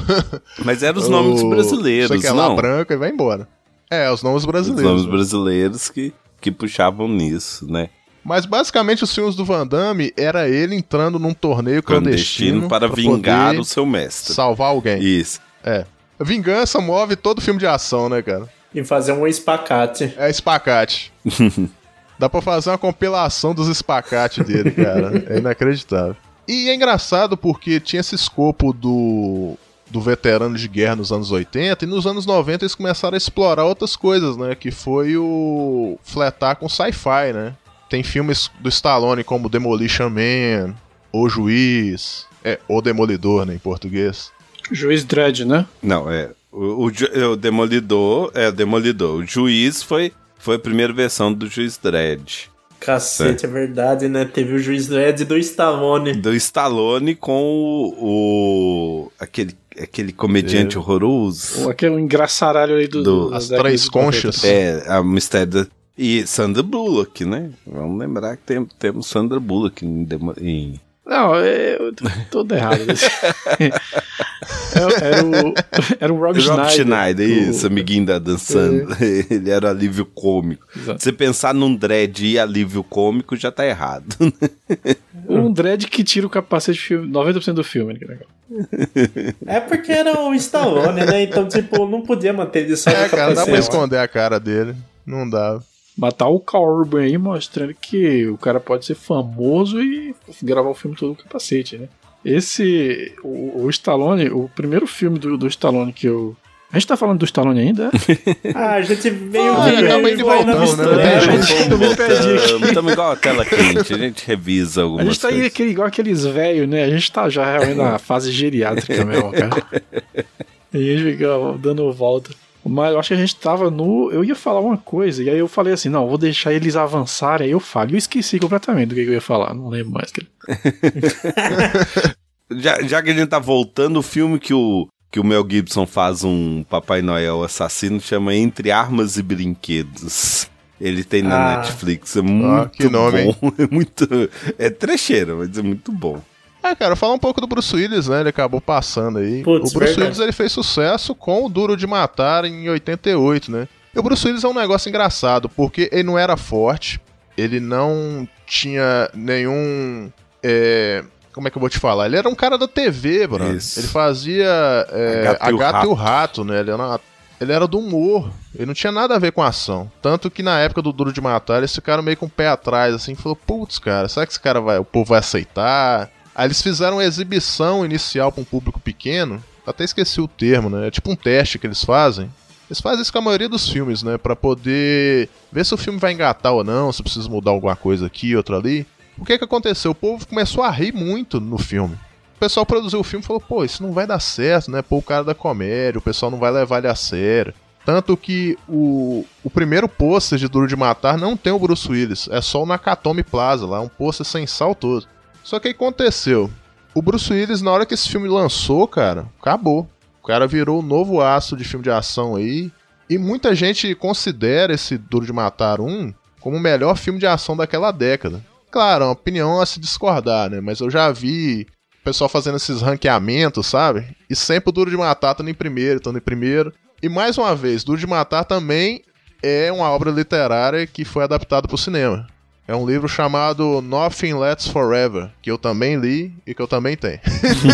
Mas eram os nomes o- brasileiros, Isso aqui é lá não? branco e vai embora. É, os nomes Os brasileiros. nomes né? brasileiros que, que puxavam nisso, né? Mas basicamente os filmes do Van Damme era ele entrando num torneio clandestino, Clandestino para vingar o seu mestre. salvar alguém. Isso. É. Vingança move todo filme de ação, né, cara? E fazer um espacate. É espacate. Dá pra fazer uma compilação dos espacates dele, cara. É inacreditável. E é engraçado porque tinha esse escopo do, do veterano de guerra nos anos 80 e nos anos 90 eles começaram a explorar outras coisas, né? Que foi o fletar com sci-fi, né? Tem filmes do Stallone como Demolition Man, O Juiz, é, O Demolidor, né, em português. Juiz Dredd, né? Não, é. O, o é, o Demolidor. É, o Demolidor. O Juiz foi, foi a primeira versão do Juiz Dredd. Cacete, é verdade, né? Teve o juiz Dredd do Stallone. Do Stallone com o. o- aquele, aquele comediante horroroso. Ou aquele engraçaralho aí do, Do- As Três Conchas. 90. É, a mistério da- E Sandra Bullock, né? Vamos lembrar que tem, temos Sandra Bullock em, em Não, é, eu tô todo errado. era, era o, era o Rob, Rob Schneider. Schneider, O- isso, amiguinho da Dan Sandler. Ele era alívio cômico. Exato. Você pensar num dread e alívio cômico já tá errado. Um dread que tira o capacete do filme, 90% do filme. que legal. É porque era o Stallone, né? Então, tipo, não podia manter ele só É, no cara, dá pra esconder a cara dele. Não dá. Matar o Urban aí mostrando que o cara pode ser famoso e gravar o filme todo com capacete, né? Esse, o, o Stallone, o primeiro filme do, do Stallone que eu. A gente tá falando do Stallone ainda? Ah, a gente veio Ah, de acaba indo vai na voltando, né? né? gente- eu me perdi aqui. Estamos igual a tela quente, a gente revisa A algumas gente tá aí coisas. aquele, igual aqueles velhos, né? A gente tá já realmente na fase geriátrica mesmo, cara. E a gente fica dando volta. Mas eu acho que a gente tava no. Eu ia falar uma coisa, e aí eu falei assim: não, vou deixar eles avançarem, aí eu falo. E eu esqueci completamente do que eu ia falar, não lembro mais. Já, já que a gente tá voltando, o filme que o, que o Mel Gibson faz um Papai Noel assassino chama Entre Armas e Brinquedos. Ele tem na Ah. Netflix, é muito que nome, bom. É muito. É trecheiro, mas é muito bom. É, cara, falar um pouco do Bruce Willis, né? Ele acabou passando aí. Putz, o Bruce verdade. Willis ele fez sucesso com o Duro de Matar em 88, né? E o Bruce Willis é um negócio engraçado, porque ele não era forte, ele não tinha nenhum. é, como é que eu vou te falar? Ele era um cara da TV, bro. Isso. Ele fazia é, A Gata a e o Gata e o Rato. Né? Ele era, ele era do humor. Ele não tinha nada a ver com a ação. Tanto que na época do Duro de Matar, eles ficaram meio com o pé atrás, assim, falou, putz, cara, será que esse cara vai. O povo vai aceitar? Aí eles fizeram uma exibição inicial para um público pequeno. Até esqueci o termo, né? É tipo um teste que eles fazem. Eles fazem isso com a maioria dos filmes, né? Pra poder ver se o filme vai engatar ou não, se precisa mudar alguma coisa aqui, outra ali. O que que aconteceu? O povo começou a rir muito no filme. O pessoal produziu o filme e falou, pô, isso não vai dar certo, né? Pô, o cara da comédia, o pessoal não vai levar ele a sério. Tanto que o, o primeiro pôster de Duro de Matar não tem o Bruce Willis, é só o Nakatomi Plaza lá, um pôster sem sal todo. Só que aconteceu? O Bruce Willis, na hora que esse filme lançou, cara, acabou. O cara virou o novo aço de filme de ação aí. E muita gente considera esse Duro de Matar 1 como o melhor filme de ação daquela década. Claro, é uma opinião a se discordar, né? Mas eu já vi o pessoal fazendo esses ranqueamentos, sabe? E sempre o Duro de Matar estando em primeiro, estando em primeiro. E mais uma vez, Duro de Matar também é uma obra literária que foi adaptada para o cinema. É um livro chamado Nothing Lasts Forever, que eu também li e que eu também tenho.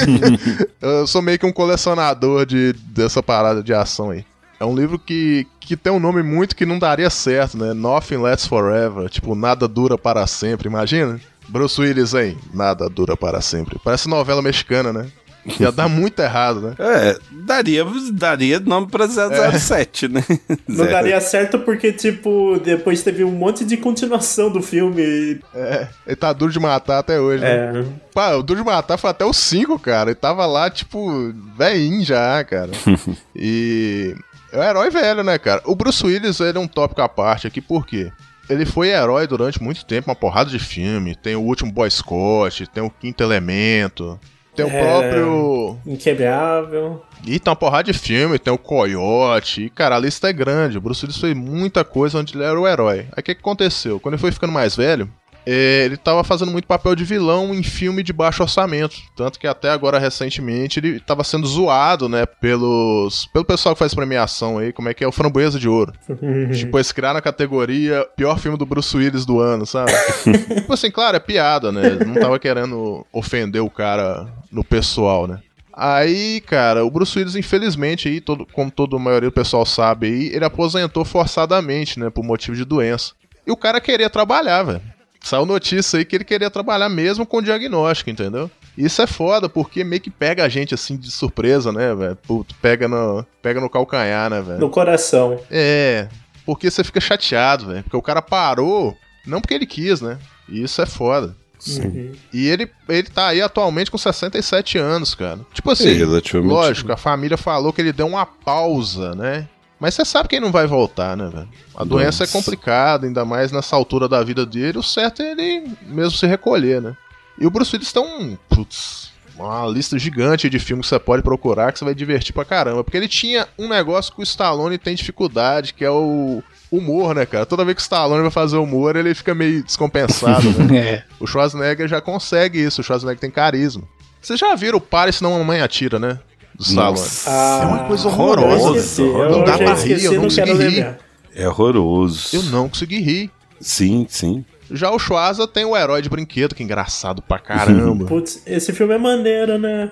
eu sou meio que um colecionador de, dessa parada de ação aí. É um livro que, que tem um nome muito que não daria certo, né? Nothing Lasts Forever. Tipo, nada dura para sempre, imagina? Bruce Willis, hein? Nada dura para sempre. Parece novela mexicana, né? Ia dar muito errado, né? É, daria, daria nome pra 007, né? Não Zero. daria certo porque, tipo, depois teve um monte de continuação do filme. É, ele tá duro de matar até hoje, né? É. Pá, o Duro de Matar foi até o 5, cara. Ele tava lá, tipo, velhinho já, cara. e. É um herói velho, né, cara? O Bruce Willis, ele é um tópico à parte aqui, por quê? Ele foi herói durante muito tempo, uma porrada de filme. Tem o último Boy Scott, tem o Quinto Elemento, tem o É. próprio. Inquebrável. E tem uma porrada de filme, tem o Coyote, e cara, a lista é grande. O Bruce Willis fez muita coisa onde ele era o herói. Aí o que, que aconteceu? Quando ele foi ficando mais velho, é, ele tava fazendo muito papel de vilão em filme de baixo orçamento. Tanto que até agora, recentemente, ele tava sendo zoado, né, pelos. pelo pessoal que faz premiação aí, como é que é? O Framboesa de Ouro. tipo, eles criaram a categoria pior filme do Bruce Willis do ano, sabe? tipo assim, claro, é piada, né? Não tava querendo ofender o cara no pessoal, né? Aí, cara, o Bruce Willis, infelizmente, aí, todo, como toda a maioria do pessoal sabe aí, ele aposentou forçadamente, né, por motivo de doença. E o cara queria trabalhar, velho. Saiu notícia aí que ele queria trabalhar mesmo com diagnóstico, entendeu? Isso é foda, porque meio que pega a gente assim de surpresa, né, velho? Puto, Pega no, pega no calcanhar, né, velho? No coração. É, porque você fica chateado, velho. Porque o cara parou, não porque ele quis, né? E isso é foda. Uhum. E ele, ele tá aí atualmente com 67 anos, cara. Tipo assim, É relativamente- lógico, a família falou que ele deu uma pausa, né? Mas você sabe que ele não vai voltar, né, velho? A doença é Nossa. complicada, ainda mais nessa altura da vida dele. O certo é ele mesmo se recolher, né? E o Bruce Willis tem um. Putz, uma lista gigante de filmes que você pode procurar que você vai divertir pra caramba. Porque ele tinha um negócio que o Stallone tem dificuldade, que é o humor, né, cara? Toda vez que o Stallone vai fazer humor, ele fica meio descompensado, né? É. O Schwarzenegger já consegue isso, o Schwarzenegger tem carisma. Vocês já viram o Pare Senão a Mamãe Atira, né? Do Stallone. Ah, É uma coisa Eu horrorosa. esqueci, Não dá pra esqueci, rir, eu não não quero consegui rir. lembrar. é horroroso. Eu não consegui rir. Sim, sim. Já o Schwarza tem o herói de brinquedo, que é engraçado pra caramba. Putz, esse filme é maneiro, né?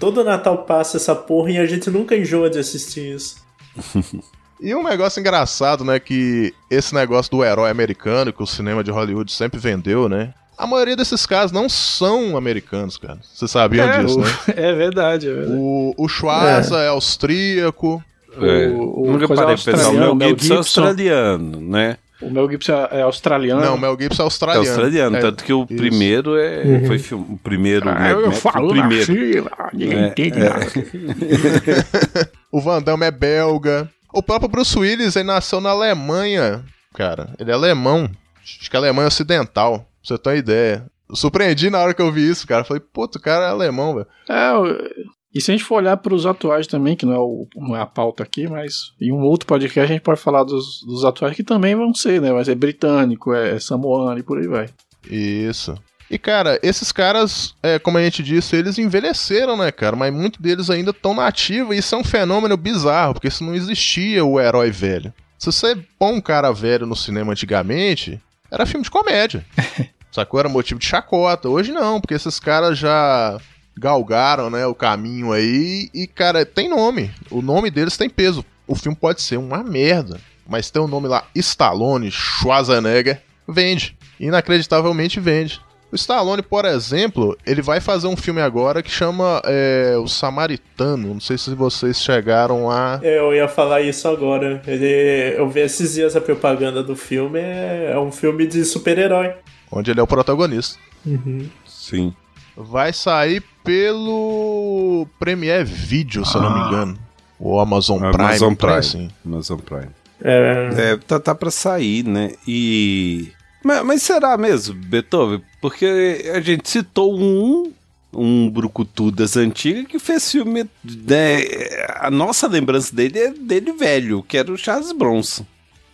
Todo Natal passa essa porra e a gente nunca enjoa de assistir isso. E um negócio engraçado, né, que esse negócio do herói americano, que o cinema de Hollywood sempre vendeu, né? A maioria desses caras não são americanos, cara. Vocês sabiam É, disso, o- né? é verdade, é verdade. O, o Schwarza é. austríaco. É. O- o Nunca parei pra pensar. O australiano, Mel Gibson é australiano, né? O Mel Gibson é australiano. Não, Mel Gibson é É australiano. australiano, É, tanto que o isso. primeiro é, foi filme, o primeiro, Ah, Mad eu falo o primeiro. assim, ninguém É, entende é. nada. O Van Damme é belga. O próprio Bruce Willis, ele nasceu na Alemanha, cara. Ele é alemão. Acho que é Alemanha Ocidental, pra você ter uma ideia. Eu surpreendi na hora que eu vi isso, cara. Falei, puto, o cara é alemão, velho. É, e se a gente for olhar para os atuais também, que não é, o- não é a pauta aqui, mas em um outro podcast a gente pode falar dos, dos atuais que também vão ser, né? Mas é britânico, é samoano e por aí vai. Isso. E, cara, esses caras, é, como a gente disse, eles envelheceram, né, cara? Mas muitos deles ainda estão nativos e isso é um fenômeno bizarro, porque isso não existia o herói velho. Se você põe um cara velho no cinema antigamente, era filme de comédia. Sacou? Era motivo de chacota. Hoje não, porque esses caras já galgaram, né, o caminho aí e, cara, tem nome. O nome deles tem peso. O filme pode ser uma merda, mas tem o nome lá, Stallone, Schwarzenegger, vende. Inacreditavelmente vende. O Stallone, por exemplo, ele vai fazer um filme agora que chama é, O Samaritano. Não sei se vocês chegaram a. É, Eu ia falar isso agora. Ele, eu vi esses dias a propaganda do filme. É, é um filme de super-herói. Onde ele é o protagonista. Sim. Vai sair pelo Premiere Video, se eu não me engano. Ou Amazon Prime. Amazon trem Prime. assim. Amazon Prime. É, É, tá, tá pra sair, né? E. Mas, mas será mesmo, Beethoven? Porque a gente citou um. Um brucutu das antigas que fez filme. Né? A nossa lembrança dele é dele velho, que era o Charles Bronson.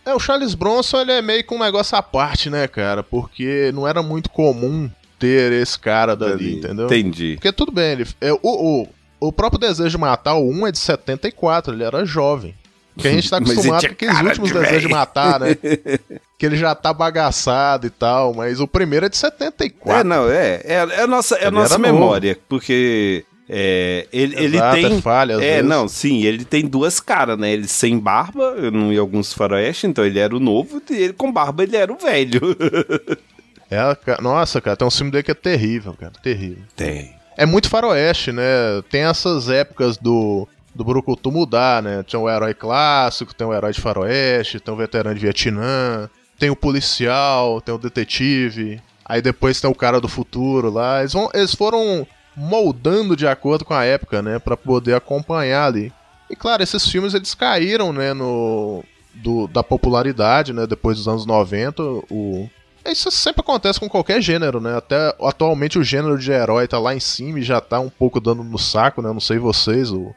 É, o Charles Bronson ele é meio que um negócio à parte, né, cara? Porque não era muito comum ter esse cara dali, entendeu? Entendi. Porque tudo bem, ele, é, o, o, o próprio Desejo de Matar, o 1 é de 74, ele era jovem. Que a gente tá acostumado com aqueles últimos de Desejos de. Matar, né? que ele já tá bagaçado e tal, mas o primeiro é de 74. É, não, é. É, é a nossa, é a nossa era novo. memória, porque é, ele, ele Exato, tem. é falha, às é, vezes. não, sim, ele tem duas caras, né? Ele sem barba, não em alguns faroeste, então ele era o novo, e ele com barba ele era o velho. É, nossa, cara, tem um filme dele que é terrível, cara, terrível. Tem. É muito faroeste, né? Tem essas épocas do, do Brucutu mudar, né? Tem o herói clássico, tem o herói de faroeste, tem o veterano de Vietnã, tem o policial, tem o detetive, aí depois tem o cara do futuro lá. Eles, vão, eles foram moldando de acordo com a época, né? Pra poder acompanhar ali. E claro, esses filmes eles caíram, né? No, do, da popularidade, né? Depois dos anos 90, o... Isso sempre acontece com qualquer gênero, né? Até atualmente o gênero de herói tá lá em cima e já tá um pouco dando no saco, né? Não sei vocês, o,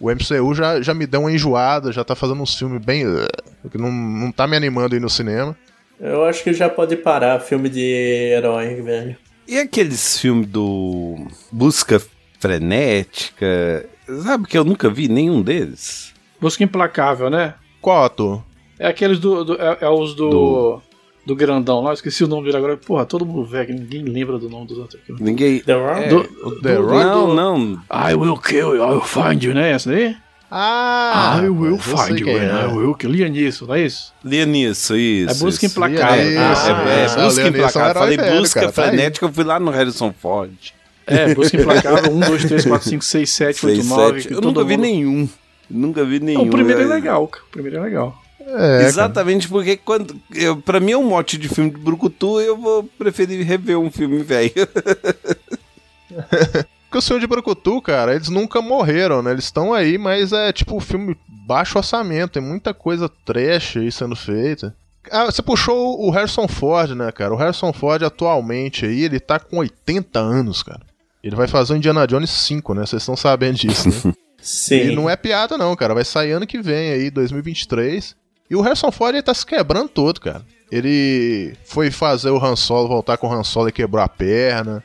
o MCU já, já me deu uma enjoada, já tá fazendo uns filmes bem. eh, que não, não tá me animando aí no cinema. Eu acho que já pode parar filme de herói, velho. E aqueles filmes do Busca Frenética? Sabe que eu nunca vi nenhum deles? Busca Implacável, né? Qual ator? É aqueles do. do- é, é os do, Do- do. grandão lá, eu esqueci o nome dele agora. Porra, todo mundo velho, ninguém lembra do nome dos outros aqui. Ninguém. The Rock? É, Do- The Rock? não, não. I will kill you, I will find you, né? Essa daí? Ah! I will eu sei find you, and I é. will kill you. nisso, não é isso? Lia nisso, isso. É Busca. Implacável. Isso, Ah, É, é, Essa busca é implacável. Falei velho, busca cara, tá frenética, eu fui lá no Harrison Ford. É, Busca Implacável 1, 2, 3, 4, 5, 6, 7, 8, Seis, 9. sete. Eu nunca vi nenhum. Nunca vi nenhum. O primeiro é Eu- legal, cara. O primeiro é legal. É, Exatamente porque quando. Eu, pra mim é um mote de filme de Brucutu, eu vou preferir rever um filme velho. Porque o Senhor de Brucutu, cara, eles nunca morreram, né? Eles estão aí, mas é tipo um filme baixo orçamento, tem muita coisa trash aí sendo feita. Ah, você puxou o Harrison Ford, né, cara? O Harrison Ford atualmente aí, ele tá com 80 anos, cara. Ele vai fazer o Indiana Jones 5, né? Vocês estão sabendo disso, né? Sim. E não é piada não, cara. Vai sair ano que vem aí, 2023. E o Harrison Ford ele tá se quebrando todo, cara. Ele foi fazer o Han Solo, voltar com o Han Solo e quebrou a perna.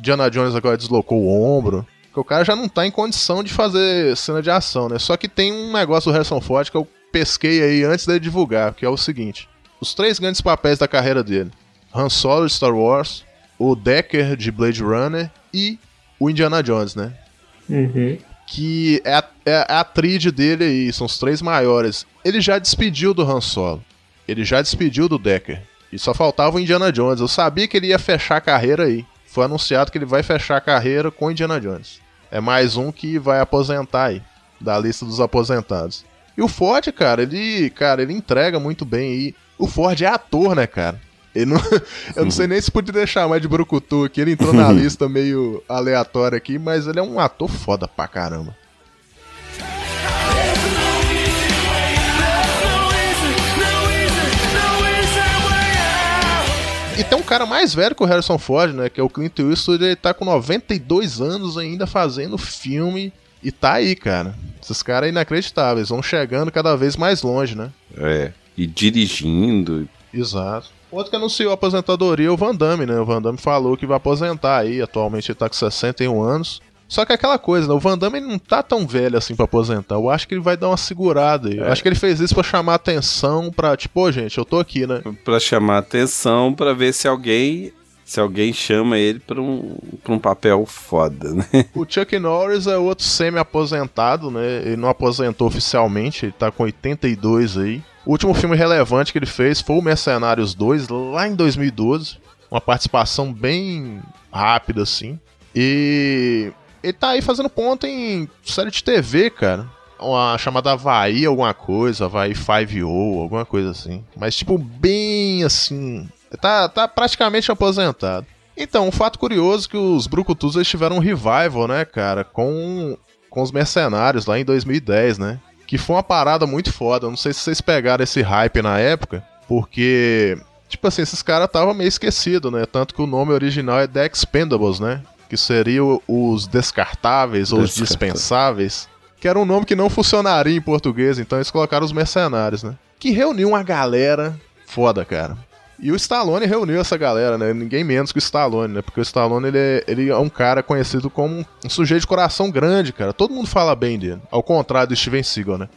Diana Jones agora deslocou o ombro. Porque o cara já não tá em condição de fazer cena de ação, né? Só que tem um negócio do Harrison Ford que eu pesquei aí antes dele divulgar, que é o seguinte. Os três grandes papéis da carreira dele. Han Solo de Star Wars, o Decker de Blade Runner e o Indiana Jones, né? Uhum. que é a, é a tríade dele aí, são os três maiores. Ele já despediu do Han Solo. Ele já despediu do Decker. E só faltava o Indiana Jones. Eu sabia que ele ia fechar a carreira aí. Foi anunciado que ele vai fechar a carreira com o Indiana Jones. É mais um que vai aposentar aí, da lista dos aposentados. E o Ford, cara, ele, cara, ele entrega muito bem aí. O Ford é ator, né, cara? Não, eu não sei nem se podia deixar mais de Brucutu aqui. Ele entrou na lista meio aleatória aqui, mas ele é um ator foda pra caramba. E tem um cara mais velho que o Harrison Ford, né? Que é o Clint Eastwood. Ele tá com 92 anos ainda fazendo filme. E tá aí, cara. Esses caras é inacreditáveis. Vão chegando cada vez mais longe, né? É. E dirigindo. Exato. Outro que anunciou a aposentadoria é o Van Damme, né? O Van Damme falou que vai aposentar aí. Atualmente ele tá com 61 anos. Só que é aquela coisa, né? O Van Damme ele não tá tão velho assim pra aposentar. Eu acho que ele vai dar uma segurada aí. Eu acho que ele fez isso pra chamar atenção, pra tipo, ô gente, eu tô aqui, né? Pra chamar atenção, pra ver se alguém. Se alguém chama ele pra um, pra um papel foda, né? O Chuck Norris é outro semi-aposentado, né? Ele não aposentou oficialmente, ele tá com 82 aí. O último filme relevante que ele fez foi o Mercenários 2, lá em 2012. Uma participação bem rápida, assim. E ele tá aí fazendo ponto em série de TV, cara. Uma chamada Havaí, alguma coisa, Havaí 5O, alguma coisa assim. Mas, tipo, bem assim. Tá, tá praticamente aposentado. Então, um fato curioso é que os Brucutus eles tiveram um revival, né, cara, com, com os Mercenários lá em 2010, né? Que foi uma parada muito foda. Eu não sei se vocês pegaram esse hype na época, porque, tipo assim, esses caras estavam meio esquecidos, né? Tanto que o nome original é The Expendables, né? Que seriam os descartáveis ou os dispensáveis. Que era um nome que não funcionaria em português, então eles colocaram os mercenários, né? Que reuniu uma galera foda, cara. E o Stallone reuniu essa galera, né? Ninguém menos que o Stallone, né? Porque o Stallone, ele é, ele é um cara conhecido como um sujeito de coração grande, cara. Todo mundo fala bem dele. Ao contrário do Steven Seagal, né?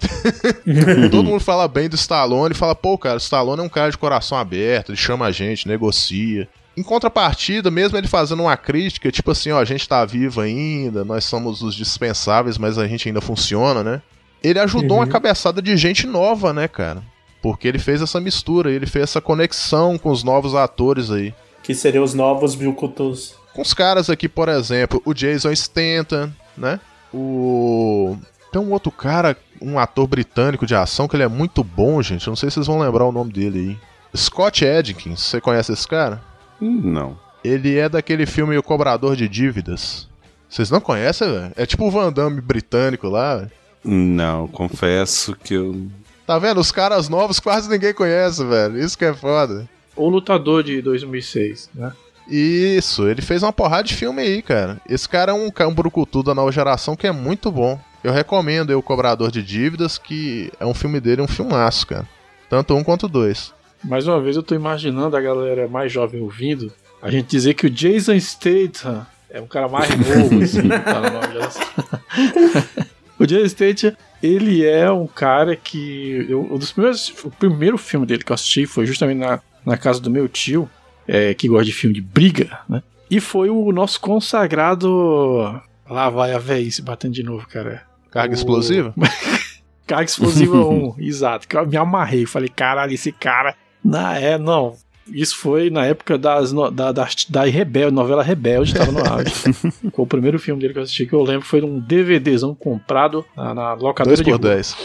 Todo mundo fala bem do Stallone e fala, pô, cara, o Stallone é um cara de coração aberto, ele chama a gente, negocia. Em contrapartida, mesmo ele fazendo uma crítica, tipo assim, ó, a gente tá vivo ainda, nós somos os dispensáveis, mas a gente ainda funciona, né? Ele ajudou uma cabeçada de gente nova, né, cara? Porque ele fez essa mistura, ele fez essa conexão com os novos atores aí. Que seriam os novos Bilkutus. Com os caras aqui, por exemplo, o Jason Stanton, né? O. Tem um outro cara, um ator britânico de ação, que ele é muito bom, gente. Eu não sei se vocês vão lembrar o nome dele aí. Scott Adkins, você conhece esse cara? Hum, Não. Ele é daquele filme O Cobrador de Dívidas. Vocês não conhecem, velho? É tipo o Van Damme britânico lá. velho. Não, confesso que eu. Tá vendo? Os caras novos quase ninguém conhece, velho. Isso que é foda. O Lutador de 2006, né? Isso, ele fez uma porrada de filme aí, cara. Esse cara é um, ca- um brucutu da nova geração que é muito bom. Eu recomendo aí o Cobrador de Dívidas, que é um filme dele, um filmaço, cara. Tanto um quanto dois. Mais uma vez eu tô imaginando a galera mais jovem ouvindo, a gente dizer que o Jason Statham é um cara mais novo, assim, tá no nome dessa. O Jason Statham, ele é um cara que. Eu, um dos primeiros, o primeiro filme dele que eu assisti foi justamente na, na casa do meu tio, é, que gosta de filme de briga, né? E foi o nosso consagrado. Lá vai a véia se batendo de novo, cara. Carga O- explosiva? Carga explosiva 1, exato. Que eu me amarrei. Falei, caralho, esse cara. Não, é, não. Isso foi na época das, no- da, da, da Rebelde, novela Rebelde, tava no auge. foi o primeiro filme dele que eu assisti, que eu lembro, foi um DVDzão comprado na, na locadora 2 de por. 10.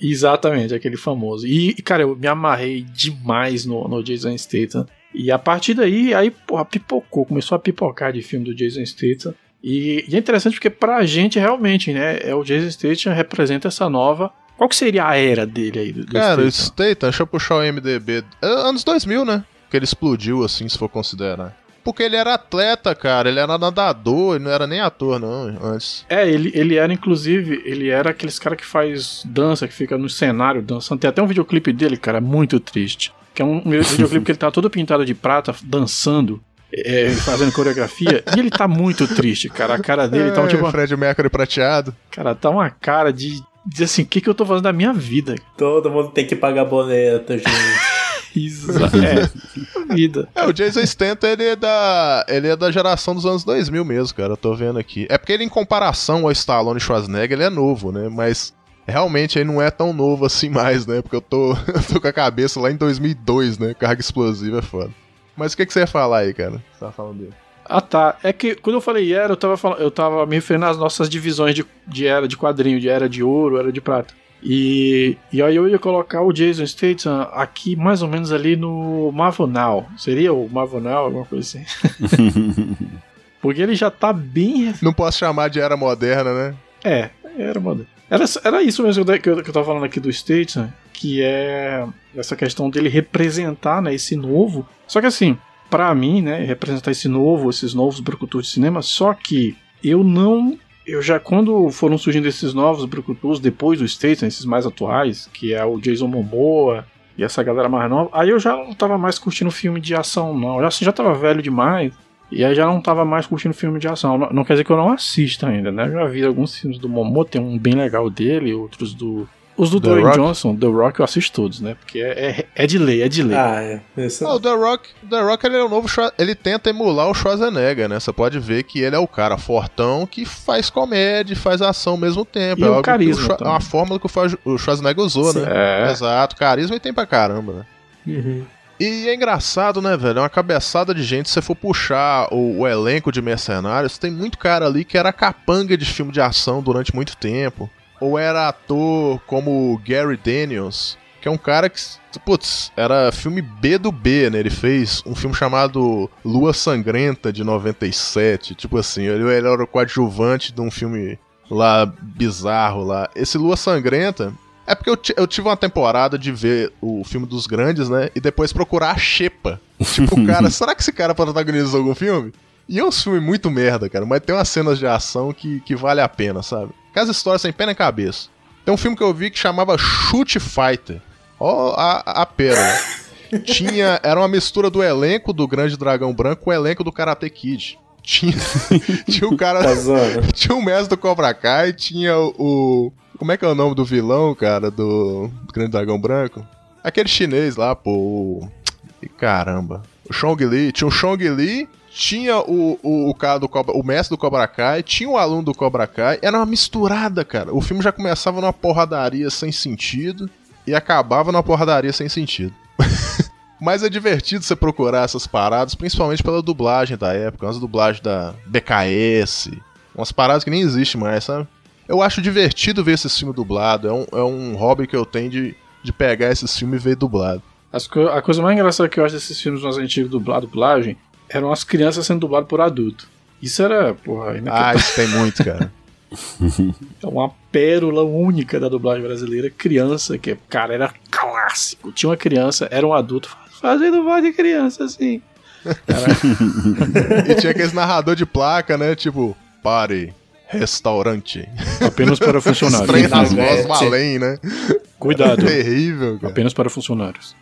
Exatamente, aquele famoso. E, e, cara, eu me amarrei demais no, no Jason Statham. E a partir daí, aí, porra, pipocou, começou a pipocar de filme do Jason Statham. E, e é interessante porque pra gente, realmente, né, é o Jason Statham representa essa nova... Qual que seria a era dele aí? Do, Cara, o Statham? Deixa eu puxar o MDB. É, anos 2000, né? Que ele explodiu, assim, se for considerar. Porque ele era atleta, cara. Ele era nadador, ele não era nem ator, não, antes. É, ele, ele era, inclusive, ele era aqueles cara que faz dança, que fica no cenário dançando. Tem até um videoclipe dele, cara, muito triste. Que é um videoclipe que ele tá todo pintado de prata, dançando, é, fazendo coreografia. e ele tá muito triste, cara. A cara dele tá, É, tipo, Fred Mercury prateado. cara, tá uma cara de. Dizer assim, o que, que eu tô fazendo da minha vida? Todo mundo tem que pagar boleto, gente. Isso, é, vida. É, o Jason Statham, ele é da ele é da geração dos anos 2000 mesmo, cara, eu tô vendo aqui. É porque ele, em comparação ao Stallone e Schwarzenegger, ele é novo, né, mas realmente ele não é tão novo assim mais, né, porque eu tô, eu tô com a cabeça lá em 2002, né, carga explosiva é foda. Mas o que, que você ia falar aí, cara? Você tava falando dele. Ah, tá. É que quando eu falei era, eu tava, falando, eu tava me referindo às nossas divisões de, de era de quadrinho, de era de ouro, era de prata. E, e aí eu ia colocar o Jason Statham aqui mais ou menos ali no Marvel Now. Seria o Marvel Now, alguma coisa assim? Porque ele já tá bem. Não posso chamar de era moderna, né? É, era moderno. Era, era isso mesmo que eu, que eu que eu tava falando aqui do Statham, que é essa questão dele representar né, esse novo. Só que assim, pra mim, né, representar esse novo, esses novos brucutus de cinema, só que eu não. Eu já, quando foram surgindo esses novos brucutus, depois do Statham, esses mais atuais, que é o Jason Momoa e essa galera mais nova, aí eu já não tava mais curtindo filme de ação, não. Eu já, assim, já tava velho demais. E aí já não tava mais curtindo filme de ação. Não, não quer dizer que eu não assista ainda, né? Eu já vi alguns filmes do Momo, tem um bem legal dele, outros do. Os do The Dwayne Rock? Johnson, The Rock eu assisto todos, né? Porque é, é, é de lei, é de lei. ah, é. Isso... Ah, o The Rock, o The Rock ele é o novo ele tenta emular o Schwarzenegger, né? Você pode ver que ele é o cara fortão que faz comédia, e faz ação ao mesmo tempo. E é o carisma É uma fórmula que o Schwarzenegger usou, Sim. né? É. Exato, carisma e tem pra caramba, né? Uhum. E é engraçado, né, velho? É uma cabeçada de gente. Se você for puxar o, o elenco de mercenários, tem muito cara ali que era capanga de filme de ação durante muito tempo. Ou era ator como o Gary Daniels, que é um cara que, putz, era filme B do B, né? Ele fez um filme chamado Lua Sangrenta de 97. Tipo assim, ele, era o coadjuvante de um filme lá bizarro lá. Esse Lua Sangrenta é porque eu, eu tive uma temporada de ver o filme dos grandes, né? E depois procurar a Xepa. Tipo, cara, será que esse cara protagonizou algum filme? E é um filme muito merda, cara, mas tem umas cenas de ação que, que vale a pena, sabe? Que as histórias sem pé na cabeça. Tem um filme que eu vi que chamava Shoot Fighter. Ó, a, a pérola. Tinha. Era uma mistura do elenco do Grande Dragão Branco com o elenco do Karate Kid. Tinha, tinha o cara. Tá. Tinha o mestre do Cobra Kai, tinha o, Como é que é o nome do vilão, cara, do, do Grande Dragão Branco? Aquele chinês lá, pô. E caramba. O Chong Li. Tinha o Chong Li, tinha o, o, o cara do Cobra, o mestre do Cobra Kai, tinha o aluno do Cobra Kai. Era uma misturada, cara. O filme já começava numa porradaria sem sentido e acabava numa porradaria sem sentido. Mas é divertido você procurar essas paradas, principalmente pela dublagem da época, umas dublagens da BKS, umas paradas que nem existem mais, sabe? Eu acho divertido ver esses filmes dublados, é um, é um hobby que eu tenho de, de pegar esses filmes e ver dublado. As a coisa mais engraçada que eu acho desses filmes mais antigos dublado, dublagem, eram as crianças sendo dubladas por adulto. Isso era, porra, Ah, isso tem muito, cara. É uma pérola única da dublagem brasileira. Criança, que, cara, era clássico. Tinha uma criança, era um adulto fazendo voz de criança, assim. E tinha aqueles narrador de placa, né? Tipo, pare, restaurante. Apenas para funcionários. Estranho nas vozes É, além, né? Cuidado. Terrível, cara. Apenas para funcionários.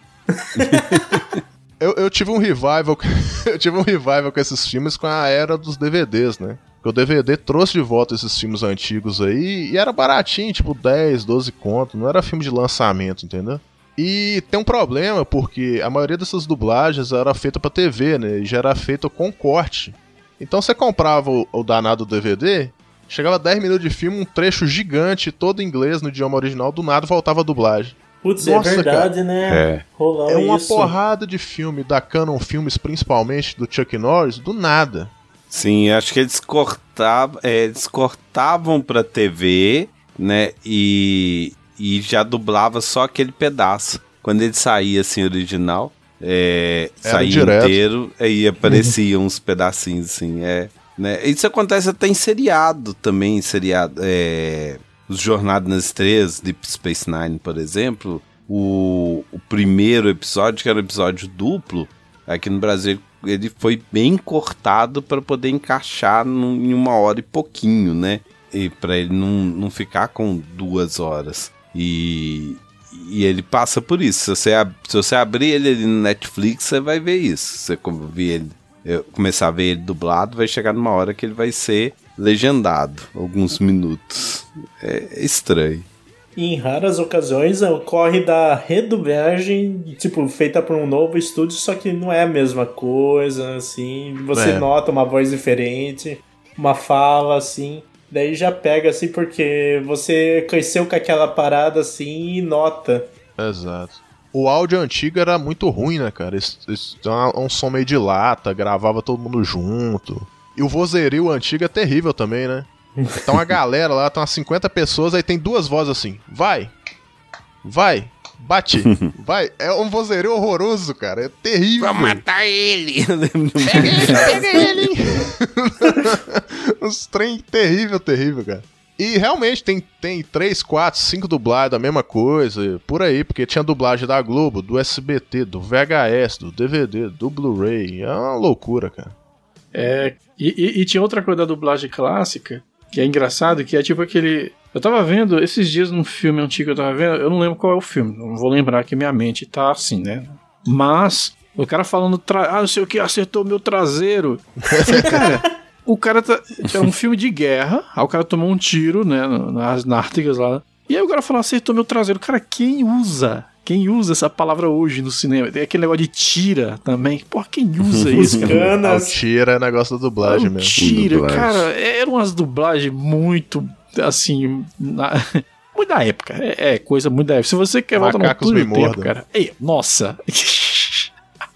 Eu, eu tive um revival. eu tive um revival com esses filmes com a era dos DVDs, né? Porque o DVD trouxe de volta esses filmes antigos aí e era baratinho, tipo 10, 12 conto, não era filme de lançamento, entendeu? E tem um problema, porque a maioria dessas dublagens era feita pra TV, né? E já era feita com corte. Então você comprava o, o danado DVD, chegava 10 minutos de filme, um trecho gigante, todo em inglês no idioma original, do nada voltava a dublagem. Putz, Nossa, é verdade, né? É. É uma isso. porrada de filme da Canon Filmes, principalmente do Chuck Norris, do nada. Sim, acho que eles cortavam, é, eles cortavam pra TV, né? E, e já dublava só aquele pedaço. Quando ele saía assim, original, é, saía direto. inteiro, aí apareciam uns pedacinhos assim, é. Né? Isso acontece até em seriado também, em seriado. É, os Jornadas nas Estrelas, Deep Space Nine, por exemplo. O, o primeiro episódio, que era um episódio duplo, aqui no Brasil ele foi bem cortado para poder encaixar num- em uma hora e pouquinho, né? E para ele não, não ficar com duas horas. E, e ele passa por isso. Se você, se você abrir ele ali no Netflix, você vai ver isso. Se você ver ele, eu começar a ver ele dublado, vai chegar numa hora que ele vai ser legendado, alguns minutos. É estranho. E em raras ocasiões ocorre da redublagem, tipo, feita por um novo estúdio, só que não é a mesma coisa, assim. Você É. nota uma voz diferente, uma fala, assim. Daí já pega, assim, porque você cresceu com aquela parada, assim, e nota. Exato. O áudio antigo era muito ruim, né, cara? Isso, isso é um som meio de lata, gravava todo mundo junto. E o vozerio antigo é terrível também, né? Tá uma galera lá, tá umas 50 pessoas, aí tem duas vozes assim. Vai! Vai! Bate! Vai! É um vozerio horroroso, cara. É terrível. matar ele! De um- Pega ele! Uns trem terrível, terrível, cara. E realmente tem, tem 3, 4, 5 dublagens da mesma coisa, por aí, porque tinha dublagem da Globo, do SBT, do VHS, do DVD, do Blu-ray. É uma loucura, cara. É, e, e- e tinha outra coisa da dublagem clássica, que é engraçado, que é tipo aquele. Eu tava vendo esses dias num filme antigo que eu tava vendo, eu não lembro qual é o filme, não vou lembrar que minha mente tá assim, né? Mas o cara falando, ah, não sei o que, acertou meu traseiro. Cara, o cara tá. É um filme de guerra, aí o cara tomou um tiro, né, nas nártegas lá. E aí o cara falou, acertou meu traseiro. Cara, quem usa? Quem usa essa palavra hoje no cinema? Tem aquele negócio de tira também. Porra, quem usa isso, cara? Ah, o tira é negócio da dublagem mesmo. Tira, Dublagem. cara, eram umas dublagens muito, assim, na- muito da época. É, é coisa muito da época. Se você quer voltar no Macacos me do tempo, cara. Ei, nossa.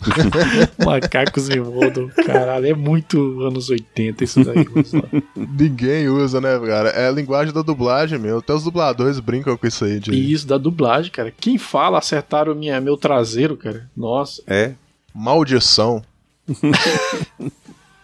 Macacos mordam, caralho. É muito anos 80 isso daí. Ninguém usa, né, cara? É a linguagem da dublagem mesmo. Até os dubladores brincam com isso aí. De... Isso da dublagem, cara. Quem fala acertaram minha, meu traseiro, cara? Nossa. É. Maldição.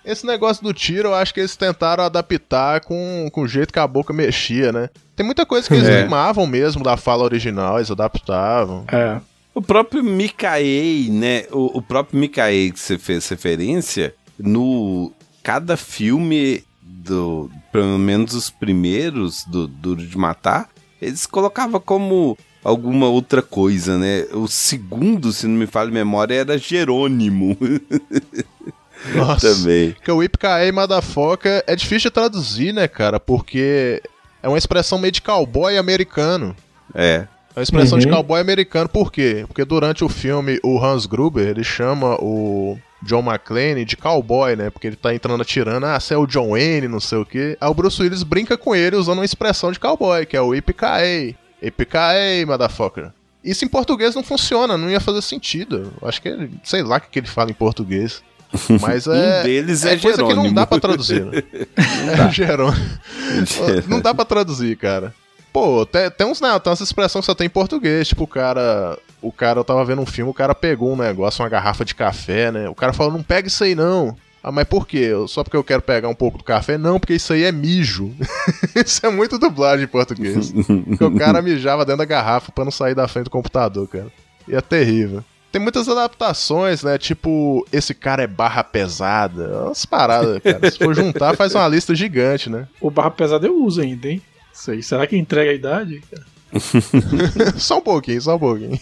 Esse negócio do tiro, eu acho que eles tentaram adaptar com, com o jeito que a boca mexia, né? Tem muita coisa que eles É. limavam mesmo da fala original, eles adaptavam. É. O próprio Mikaei, né? O, o próprio Mikaei que você fez referência, no cada filme do, pelo menos os primeiros do Duro de Matar, eles colocavam como alguma outra coisa, né? O segundo, se não me falha a memória, era Jerônimo Nossa. também. Porque o Ipkaei Madafoca é difícil de traduzir, né, cara? Porque é uma expressão meio de cowboy americano. É. É uma expressão de Uhum. cowboy americano, por quê? Porque durante o filme, o Hans Gruber, ele chama o John McClane de cowboy, né? Porque ele tá entrando atirando, ah, você é o John Wayne, não sei o quê. Aí o Bruce Willis brinca com ele usando uma expressão de cowboy, que é o Ipkaei. Ipkaei, motherfucker. Isso em português não funciona, não ia fazer sentido. Acho que ele, sei lá o que que ele fala em português. Mas é. um deles é, é coisa Jerônimo. que não dá pra traduzir. Né? É Jerônimo. Não dá pra traduzir, cara. Pô, tem, tem uns, né, tem umas expressões que só tem em português. Tipo, o cara. O cara, eu tava vendo um filme, o cara pegou um negócio, uma garrafa de café, né? O cara falou, não pega isso aí não. Ah, mas por quê? Só porque eu quero pegar um pouco do café? Não, porque isso aí é mijo. isso é muito dublagem em português. porque o cara mijava dentro da garrafa pra não sair da frente do computador, cara. E é terrível. Tem muitas adaptações, né? Tipo, esse cara é barra pesada. Umas paradas, cara. Se for juntar, faz uma lista gigante, né? O barra pesado eu uso ainda, hein? sei. Será que entrega a idade? só um pouquinho, só um pouquinho.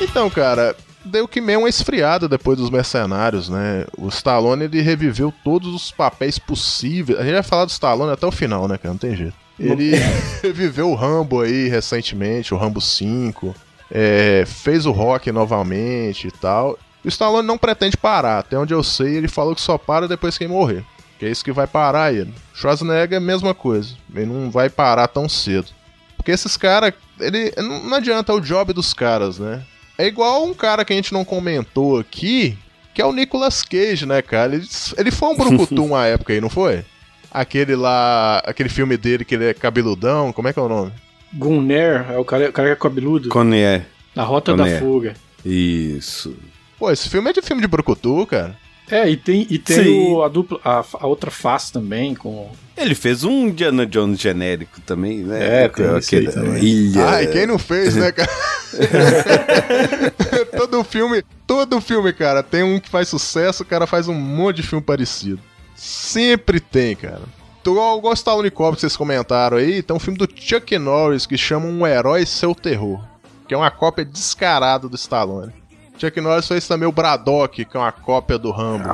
Então, cara, deu que meio é uma esfriada depois dos Mercenários, né? O Stallone ele reviveu todos os papéis possíveis. A gente vai falar do Stallone até o final, né, cara? Não tem jeito. Ele reviveu o Rambo aí recentemente, o Rambo 5 é, fez o Rock novamente e tal. O Stallone não pretende parar. Até onde eu sei, ele falou que só para depois que ele morrer. Que é isso que vai parar ele. Schwarzenegger é a mesma coisa. Ele não vai parar tão cedo. Porque esses caras, ele não adianta é o job dos caras, né? É igual um cara que a gente não comentou aqui, que é o Nicolas Cage, né, cara? Ele, ele foi um brucutu uma época aí, não foi? Aquele lá, aquele filme dele que ele é cabeludão, como é que é o nome? Gunner, é o cara, o cara que é cabeludo. Coné. Na Rota Conner. da Fuga. Isso. Pô, esse filme é de filme de brucutu, cara. É, e tem, e tem o- a, dupla, a, a outra face também, com. Ele fez um Indiana Jones genérico também, né? É, tem aí também. Ilha. Ai, quem não fez, né, cara? todo filme, todo filme, cara, tem um que faz sucesso, o cara faz um monte de filme parecido. Sempre tem, cara. Igual igual o Stallone Cobra que vocês comentaram aí, tem um filme do Chuck Norris que chama Um Herói Seu Terror, que é uma cópia descarada do Stallone. Chuck Norris fez também o Braddock, que é uma cópia do Rambo.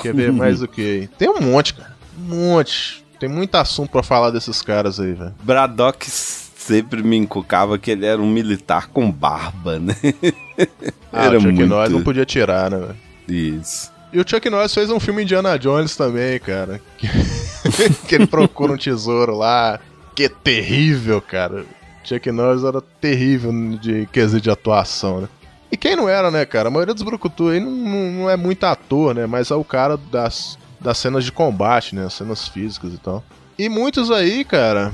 Quer ver mais o que? Tem um monte, cara. Um monte. Tem muito assunto pra falar desses caras aí, velho. Braddock sempre me encucava que ele era um militar com barba, né? Ah, o Chuck Norris não podia tirar, né, velho? Isso. E o Chuck Norris fez um filme Indiana Jones também, cara. Que, ele procura um tesouro lá. Que é terrível, cara. Chuck Norris era terrível de quesito de atuação, né? E quem não era, né, cara? A maioria dos brucutu aí não, não, não é muito ator, né? Mas é o cara das, das cenas de combate, né? As cenas físicas e tal. E muitos aí, cara...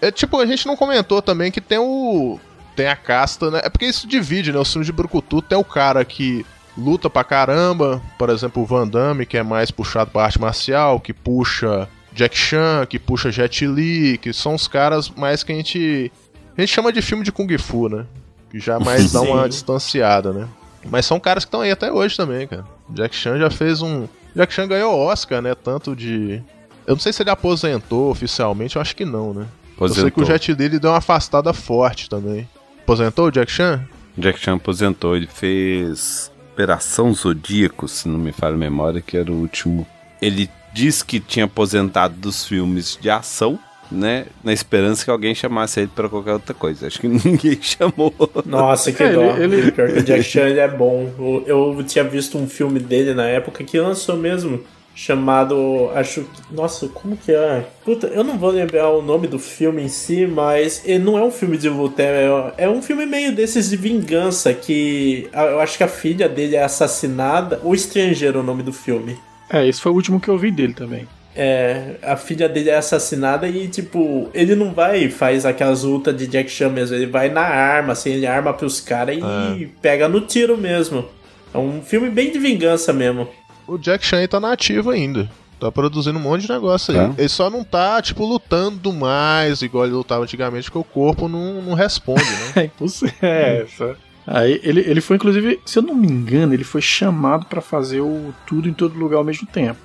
É tipo, a gente não comentou também que tem o... Tem a casta, né? É porque isso divide, né? Os filmes de brucutu tem o cara que luta pra caramba, por exemplo, o Van Damme, que é mais puxado pra arte marcial, que puxa Jack Chan, que puxa Jet Li, que são os caras mais que a gente a gente chama de filme de kung fu, né? Que já mais dá uma distanciada, né? Mas são caras que estão aí até hoje também, cara. Jack Chan já fez um, Jack Chan ganhou Oscar, né? Tanto de eu não sei se ele aposentou oficialmente, eu acho que não, né? Eu sei que o Aposentou. Jet Li deu uma afastada forte também. Aposentou o Jack Chan? Jack Chan aposentou, ele fez Operação Zodíaco, se não me falha a memória, que era o último. Ele disse que tinha aposentado dos filmes de ação, né? Na esperança que alguém chamasse ele pra qualquer outra coisa. Acho que ninguém chamou. Nossa, que É, ele- dó. ele- Pior que o Jack Chan ele é bom. Eu, eu tinha visto um filme dele na época que lançou mesmo, chamado. Acho que. Nossa, como que é? Puta, eu não vou lembrar o nome do filme em si, mas ele não é um filme de luta, é, é um filme meio desses de vingança que. Eu acho que a filha dele é assassinada. O Estrangeiro é o nome do filme. É, esse foi o último que eu vi dele também. É, a filha dele é assassinada e, tipo, ele não vai e faz aquelas lutas de Jack Chan mesmo, ele vai na arma, assim, ele arma pros caras e pega no tiro mesmo. É um filme bem de vingança mesmo. O Jack Chan aí tá nativo ainda. Tá produzindo um monte de negócio aí. Tá. Ele só não tá, tipo, lutando mais, igual ele lutava antigamente, porque o corpo não, não responde, né? É impossível. É, essa. Aí ele, ele foi, inclusive, se eu não me engano, ele foi chamado pra fazer o tudo em todo lugar ao mesmo tempo.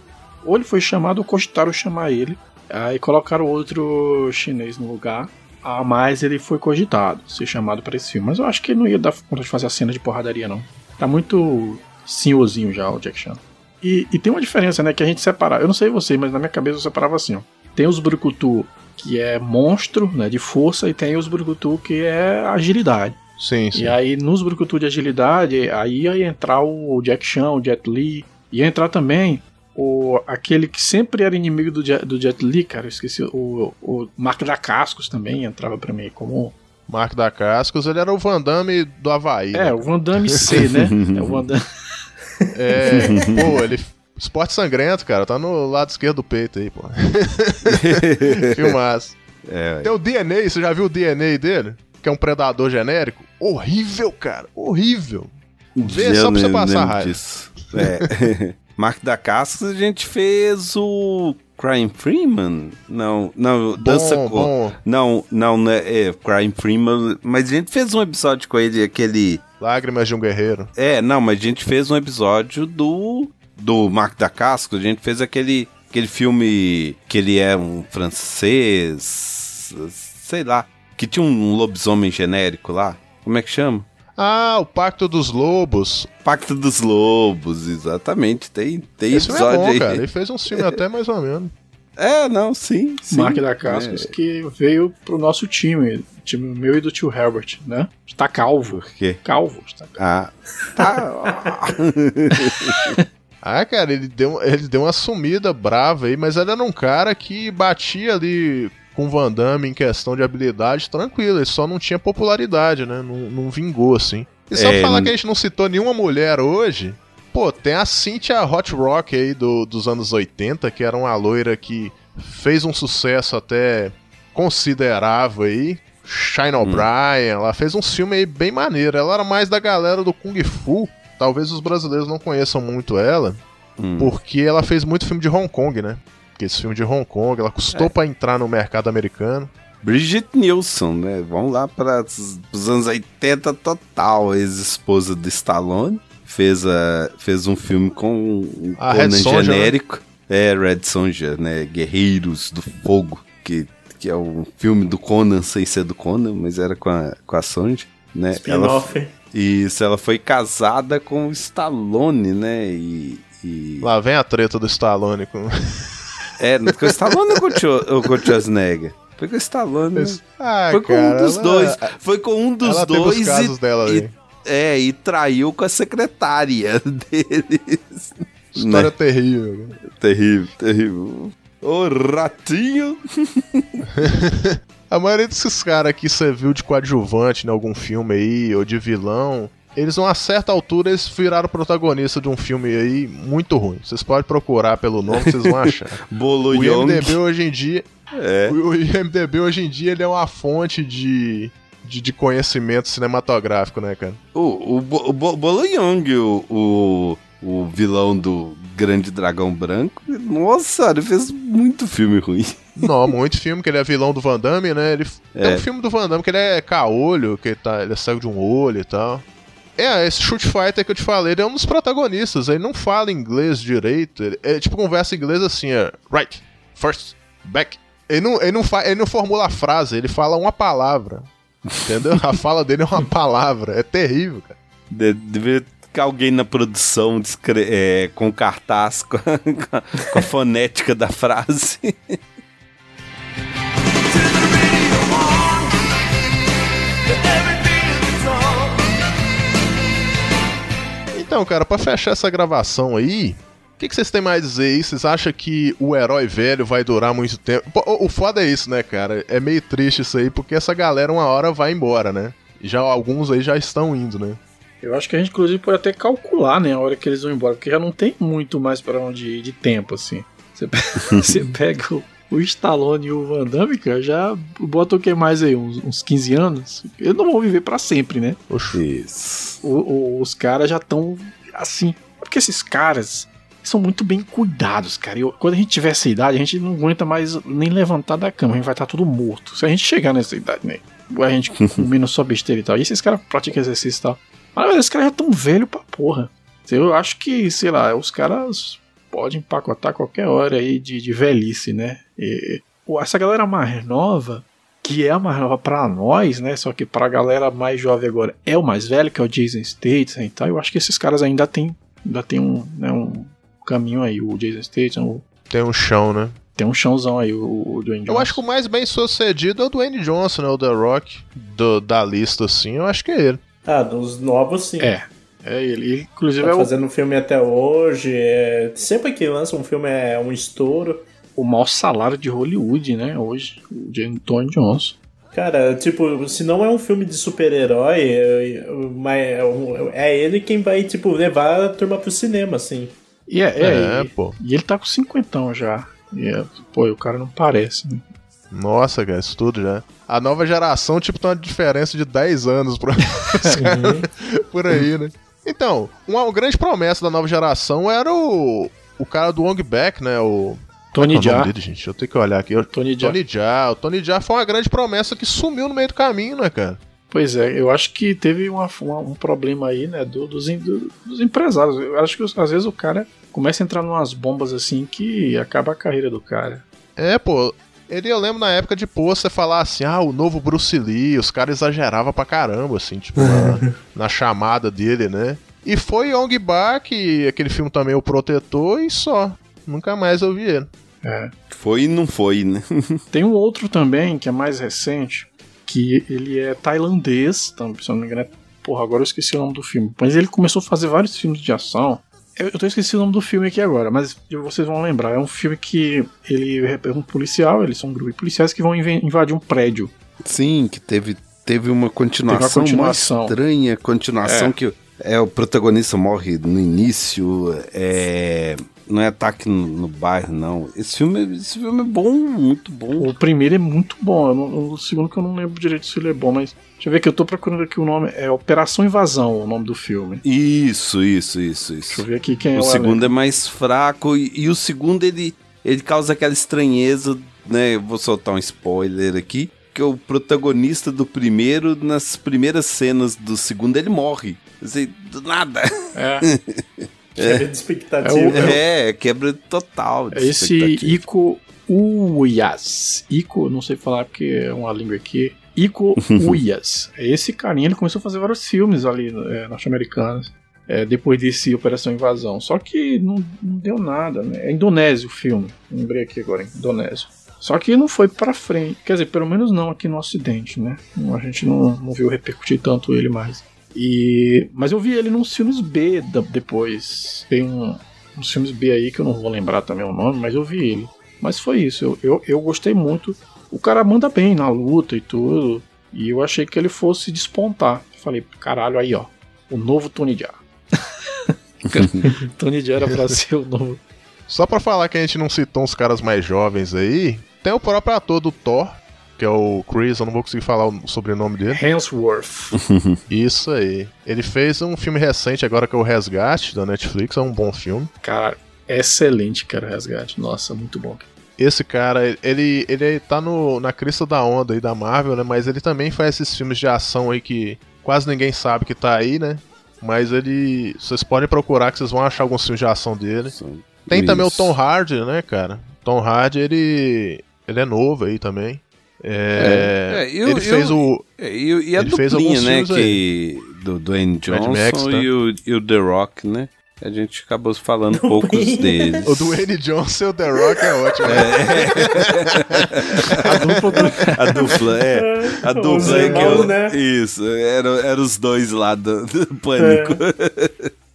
Ou ele foi chamado ou cogitaram chamar ele. Aí colocaram outro chinês no lugar. Ah, mas ele foi cogitado ser chamado pra esse filme. Mas eu acho que ele não ia dar conta de fazer a cena de porradaria, não. Tá muito senhorzinho já o Jack Chan. E, e tem uma diferença, né? Que a gente separa. Eu não sei você, mas na minha cabeça eu separava assim, ó. Tem os Brucutu que é monstro, né? De força, e tem os Brucutu que é agilidade. Sim, sim. E aí, nos Brucutu de agilidade, aí ia entrar o Jack Chan, o Jet Li. Ia entrar também o, aquele que sempre era inimigo do Jet, do Jet Li, cara. Eu esqueci. O, o Mark da Cascos também entrava pra mim como. Marco da Cascos, ele era o Van Damme do Havaí. É, né? o Van Damme C, né? É o Van Damme. É, pô, ele. Esporte sangrento, cara, tá no lado esquerdo do peito aí, pô. Filmaço. É, Tem o DNA, você já viu o DNA dele? Que é um predador genérico? Horrível, cara, horrível. Vê só eu pra você passar raiva. É. Mark da Casca, a gente fez o Crime Freeman? Não, não, Dança Bom, com... bom. Não, não, né, é Crime Freeman, mas a gente fez um episódio com ele, aquele... Lágrimas de um guerreiro. É, não, mas a gente fez um episódio do do Mark da Casca, a gente fez aquele aquele filme que ele é um francês, sei lá, que tinha um lobisomem genérico lá. Como é que chama? Ah, o Pacto dos Lobos. Pacto dos Lobos, exatamente. Tem, tem Esse filme é episódio bom, aí. cara. Ele fez um filme até mais ou menos. É, não, sim. sim. Mark da Cascos, que veio pro nosso time, time meu e do tio Herbert, né? Está calvo. Por quê? Calvo. Está... Ah, tá. Ah, cara, ele deu, ele deu uma sumida brava aí, mas ele era um cara que batia ali com o Van Damme em questão de habilidade tranquilo, ele só não tinha popularidade, né? Não, não vingou, assim. E só É, falar não- que a gente não citou nenhuma mulher hoje, pô, tem a Cynthia Hot Rock aí do- dos anos 80, que era uma loira que fez um sucesso até considerável aí. Shine O'Brien, ela fez um filme aí bem maneiro. Ela era mais da galera do Kung Fu. Talvez os brasileiros não conheçam muito ela, Hum. porque ela fez muito filme de Hong Kong, né? Porque esse filme de Hong Kong, ela custou pra entrar no mercado americano. Bridget Nielsen, né? Vamos lá para os anos 80 total. Ex-esposa do Stallone. Fez, a, fez um filme com um Conan Sonja, genérico. É, Red Sonja, né? Guerreiros do Fogo. Que, que é um filme do Conan, sem ser do Conan, mas era com a, com a Sonja. Né? Ela, Spin-off. isso, ela foi casada com o Stallone, né? E. e- Lá vem a treta do Stallone com. É, com o Stallone ou com o Schwar- ou com o Schwarzenegger? Foi com o Stallone. né? Ah, Foi com cara, um dos ela- dois. Foi com um dos ela teve dois os casos e, dela e- aí. é, e traiu com a secretária deles. História Né? terrível. né? Terrível, terrível. Ô ratinho! A maioria desses caras que você viu de coadjuvante em algum filme aí, ou de vilão, eles, a uma certa altura, eles viraram protagonista de um filme aí muito ruim. Vocês podem procurar pelo nome que vocês vão achar. Bolo o. IMDB hoje em dia. É. O IMDB hoje em dia ele é uma fonte de, de, de conhecimento cinematográfico, né, cara? O, o, Bo- o Bo- Bolo Young, o, o, o vilão do Grande Dragão Branco. Nossa, ele fez muito filme ruim. Não, muito filme, que ele é vilão do Van Damme, né? Ele, É. Tem um filme do Van Damme que ele é caolho, que ele, tá, ele é cego de um olho e tal. É, esse Shoot Fighter que eu te falei, ele é um dos protagonistas. Ele não fala inglês direito. Ele, ele, tipo, conversa inglês assim, é right, first, back. Ele não, ele, não fa, ele não formula a frase, ele fala uma palavra. Entendeu? A fala dele é uma palavra. É terrível, cara. De- Deveria alguém na produção é, com cartaz com a, com a- fonética da frase. Então, cara, pra fechar essa gravação aí, o que, que vocês têm mais a dizer aí? Vocês acham que o herói velho vai durar muito tempo? Pô, o, foda é isso, né, cara? É meio triste isso aí, porque essa galera uma hora vai embora, né? Já alguns aí já estão indo, né? Eu acho que a gente, inclusive, pode até calcular, né, a hora que eles vão embora, porque já não tem muito mais pra onde ir de tempo, assim. Você, pe- você pega o, o Stallone e o Van Damme, cara, já bota o que mais aí? Uns, uns 15 anos? Eles não vão viver pra sempre, né? Isso. O- o- os caras já estão assim. Porque esses caras são muito bem cuidados, cara. Eu- quando a gente tiver essa idade, a gente não aguenta mais nem levantar da cama, a gente vai estar tudo morto. Se a gente chegar nessa idade, né? A gente comendo só besteira e tal. E esses caras praticam exercício e tal. Mas na verdade, esses caras já estão velhos pra porra. Eu acho que, sei lá, os caras podem empacotar qualquer hora aí de, de velhice, né? E, essa galera mais nova, que é a mais nova pra nós, né? Só que pra galera mais jovem agora é o mais velho, que é o Jason Statham e tal. Eu acho que esses caras ainda tem, ainda tem um, né, um caminho aí. O Jason Statham o- Tem um chão, né? tem um chãozão aí, o, o Dwayne Eu Johnson. acho que o mais bem sucedido é o Dwayne Johnson, né? O The Rock, do- da lista, assim. Eu acho que é ele. Ah, dos novos sim. É, é ele. Ele, inclusive, Tá é o, fazendo um filme até hoje. é- Sempre que lança um filme é um estouro. o maior salário de Hollywood, né? Hoje, o Dwayne Johnson. Cara, tipo, se não é um filme de super-herói, é, mas é é ele quem vai, tipo, levar a turma pro cinema, assim. E é, é, É, e, pô. e ele tá com cinquentão já. E é, pô, e o cara não parece, né? Nossa, cara, isso tudo já. A nova geração, tipo, tem uma diferença de 10 anos pra... por aí, né? Então, uma, uma grande promessa da nova geração era o. O cara do Wong Back, né? O. Tony Qual é o nome Jaa. gente? Eu tenho que olhar aqui. Tony Jaa. Tony Jaa. O Tony Jaa foi uma grande promessa que sumiu no meio do caminho, né, cara? Pois é, eu acho que teve uma, uma- um problema aí, né, do- dos, do- dos empresários. Eu acho que às vezes o cara começa a entrar numas bombas assim que acaba a carreira do cara. É, pô. Ele, eu lembro na época de pô, você falar assim, ah, o novo Bruce Lee, os caras exageravam pra caramba, assim, tipo, na, na chamada dele, né? E foi Yong Bak, aquele filme também, O Protetor, e só. Nunca mais eu vi ele. Foi e não foi, né? Tem um outro também, que é mais recente, que ele é tailandês, então, se eu não me engano, é... porra, agora eu esqueci o nome do filme. Mas ele começou a fazer vários filmes de ação. Eu, eu tô esquecendo o nome do filme aqui agora, mas vocês vão lembrar. É um filme que ele é um policial, eles são um grupo de policiais que vão inv- invadir um prédio. Sim, que teve, teve uma continuação, Teve uma continuação. uma estranha continuação É. que é o protagonista morre no início, é não é ataque no, no bairro não. Esse filme, esse filme é bom, muito bom. O primeiro é muito bom, não- o segundo que eu não lembro direito se ele é bom, mas deixa eu ver que eu tô procurando aqui o nome. É Operação Invasão, o nome do filme. Isso, isso, isso, Deixa isso. eu ver aqui quem é O o segundo elenco. é mais fraco e, e o segundo ele ele causa aquela estranheza, né? Eu vou soltar um spoiler aqui. Que o protagonista do primeiro, nas primeiras cenas do segundo, ele morre. Assim, do nada. É, Quebra de expectativa. É o- É, quebra total. de é esse. Ico Uyas. Ico, não sei falar porque é uma língua aqui. Ico Uyas. É esse carinha, ele começou a fazer vários filmes ali é, norte-americanos. é, depois desse Operação Invasão. Só que não, não deu nada, né? É indonésio o filme. Lembrei aqui agora, indonésio. Só que não foi pra frente. Quer dizer, pelo menos não aqui no Ocidente, né? A gente não, não viu repercutir tanto ele mais. E, mas eu vi ele nos filmes B depois. Tem um, uns filmes B aí que eu não vou lembrar também o nome, mas eu vi ele. Mas foi isso, eu, eu, eu gostei muito. O cara manda bem na luta e tudo. E eu achei que ele fosse despontar. Falei, caralho, aí ó, o novo Tony Jaa. Tony Jaa era pra ser o novo. Só pra falar que a gente não citou uns caras mais jovens aí, tem o próprio ator do Thor, que é o Chris, eu não vou conseguir falar o sobrenome dele. Hemsworth. Isso aí. Ele fez um filme recente agora que é o Resgate, da Netflix, é um bom filme. Cara, excelente, cara, resgate. Nossa, muito bom. Esse cara, ele, ele tá no, na crista da onda aí da Marvel, né? Mas ele também faz esses filmes de ação aí que quase ninguém sabe que tá aí, né? Mas ele. Vocês podem procurar que vocês vão achar alguns filmes de ação dele. Tem também o Isso. Tom Hardy, né, cara? Tom Hardy, ele. Ele é novo aí também. É, É, eu- ele fez eu- o. É, e, e a Ele fez duplinha, alguns né? Que, do Dwayne Johnson Max, tá? e, o, e o The Rock, né? A gente acabou falando poucos deles. O Dwayne Johnson e o The Rock é ótimo. né? A dupla do... A dupla, é. A Os dupla é que eu, né? Isso, eram era os dois lá do, do Pânico.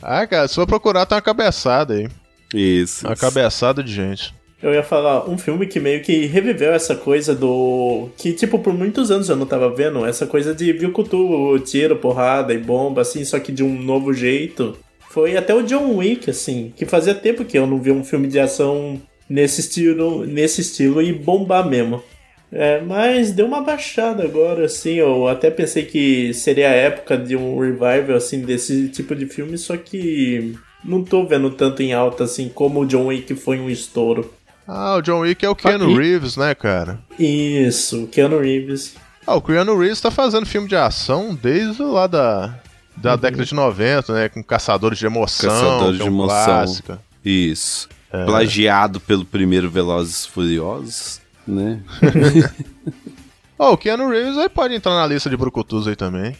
Ah, cara, se for procurar, tem uma cabeçada aí. Isso. Uma cabeçada de gente. Eu ia falar um filme que meio que reviveu essa coisa do. Que, tipo, por muitos anos eu não tava vendo. Essa coisa de Vilcutu, tiro, porrada e bomba, assim, só que de um novo jeito. Foi até o John Wick, assim, que fazia tempo que eu não via um filme de ação nesse estilo, nesse estilo e bombar mesmo. É, mas deu uma baixada agora, assim. Eu até pensei que seria a época de um revival, assim, desse tipo de filme, só que não tô vendo tanto em alta, assim, como o John Wick foi um estouro. Ah, o John Wick é o Keanu e- Reeves, né, cara? Isso, Keanu Reeves. Ah, o Keanu Reeves tá fazendo filme de ação desde lá da, da década de 90, né? Com Caçadores de Emoção, Caçadores é de um Emoção. clássico. Isso. É. Plagiado pelo primeiro Velozes e Furiosos, né? Ó, o Keanu Reeves aí pode entrar na lista de brucutus aí também.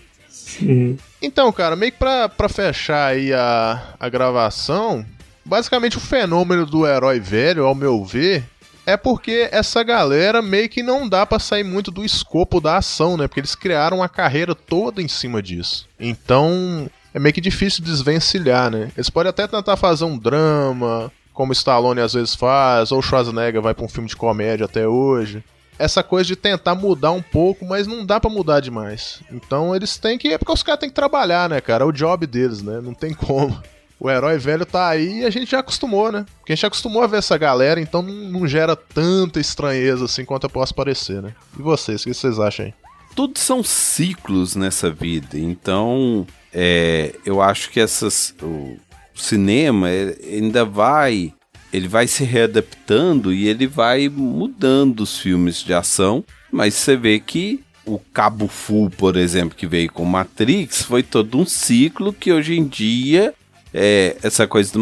Então, cara, meio que pra, pra fechar aí a, a gravação, basicamente o fenômeno do herói velho, ao meu ver, é porque essa galera meio que não dá pra sair muito do escopo da ação, né? Porque eles criaram uma carreira toda em cima disso. Então, é meio que difícil desvencilhar, né? Eles podem até tentar fazer um drama, como Stallone às vezes faz, ou Schwarzenegger vai pra um filme de comédia até hoje essa coisa de tentar mudar um pouco, mas não dá pra mudar demais. Então eles têm que. É porque os caras têm que trabalhar, né, cara? É o job deles, né? Não tem como. O herói velho tá aí e a gente já acostumou, né? Porque a gente já acostumou a ver essa galera, então não, não gera tanta estranheza assim quanto eu posso parecer, né? E vocês, o que vocês acham aí? Tudo são ciclos nessa vida. Então, é, eu acho que essas, o cinema ele ainda vai. Ele vai se readaptando e ele vai mudando os filmes de ação. Mas você vê que o Cabo Fu, por exemplo, que veio com Matrix, foi todo um ciclo que hoje em dia é, essa coisa do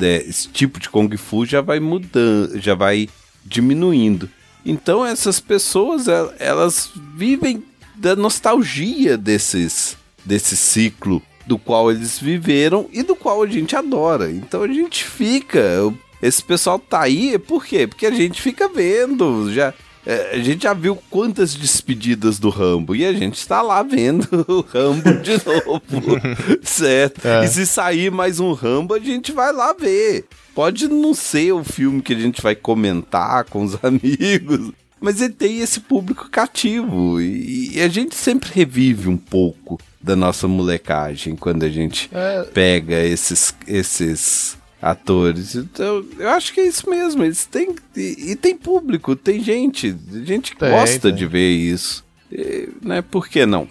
é, esse tipo de Kung Fu já vai mudando, já vai diminuindo. Então essas pessoas, el- elas vivem da nostalgia desses, desse ciclo do qual eles viveram e do qual a gente adora. Então a gente fica. Esse pessoal tá aí, por quê? Porque a gente fica vendo. Já, é, a gente já viu quantas despedidas do Rambo e a gente está lá vendo o Rambo de novo. certo? É. E se sair mais um Rambo, a gente vai lá ver. Pode não ser o filme que a gente vai comentar com os amigos, mas ele tem esse público cativo e, e a gente sempre revive um pouco da nossa molecagem quando a gente É. pega esses, esses atores. Então, eu acho que é isso mesmo. Eles têm. E, e tem público, tem gente. Gente que Tem, gosta tem. de ver isso. E, né, por que não?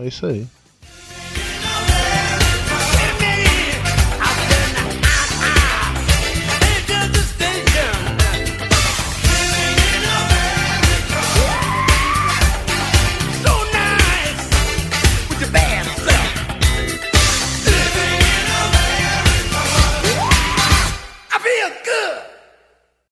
É isso aí.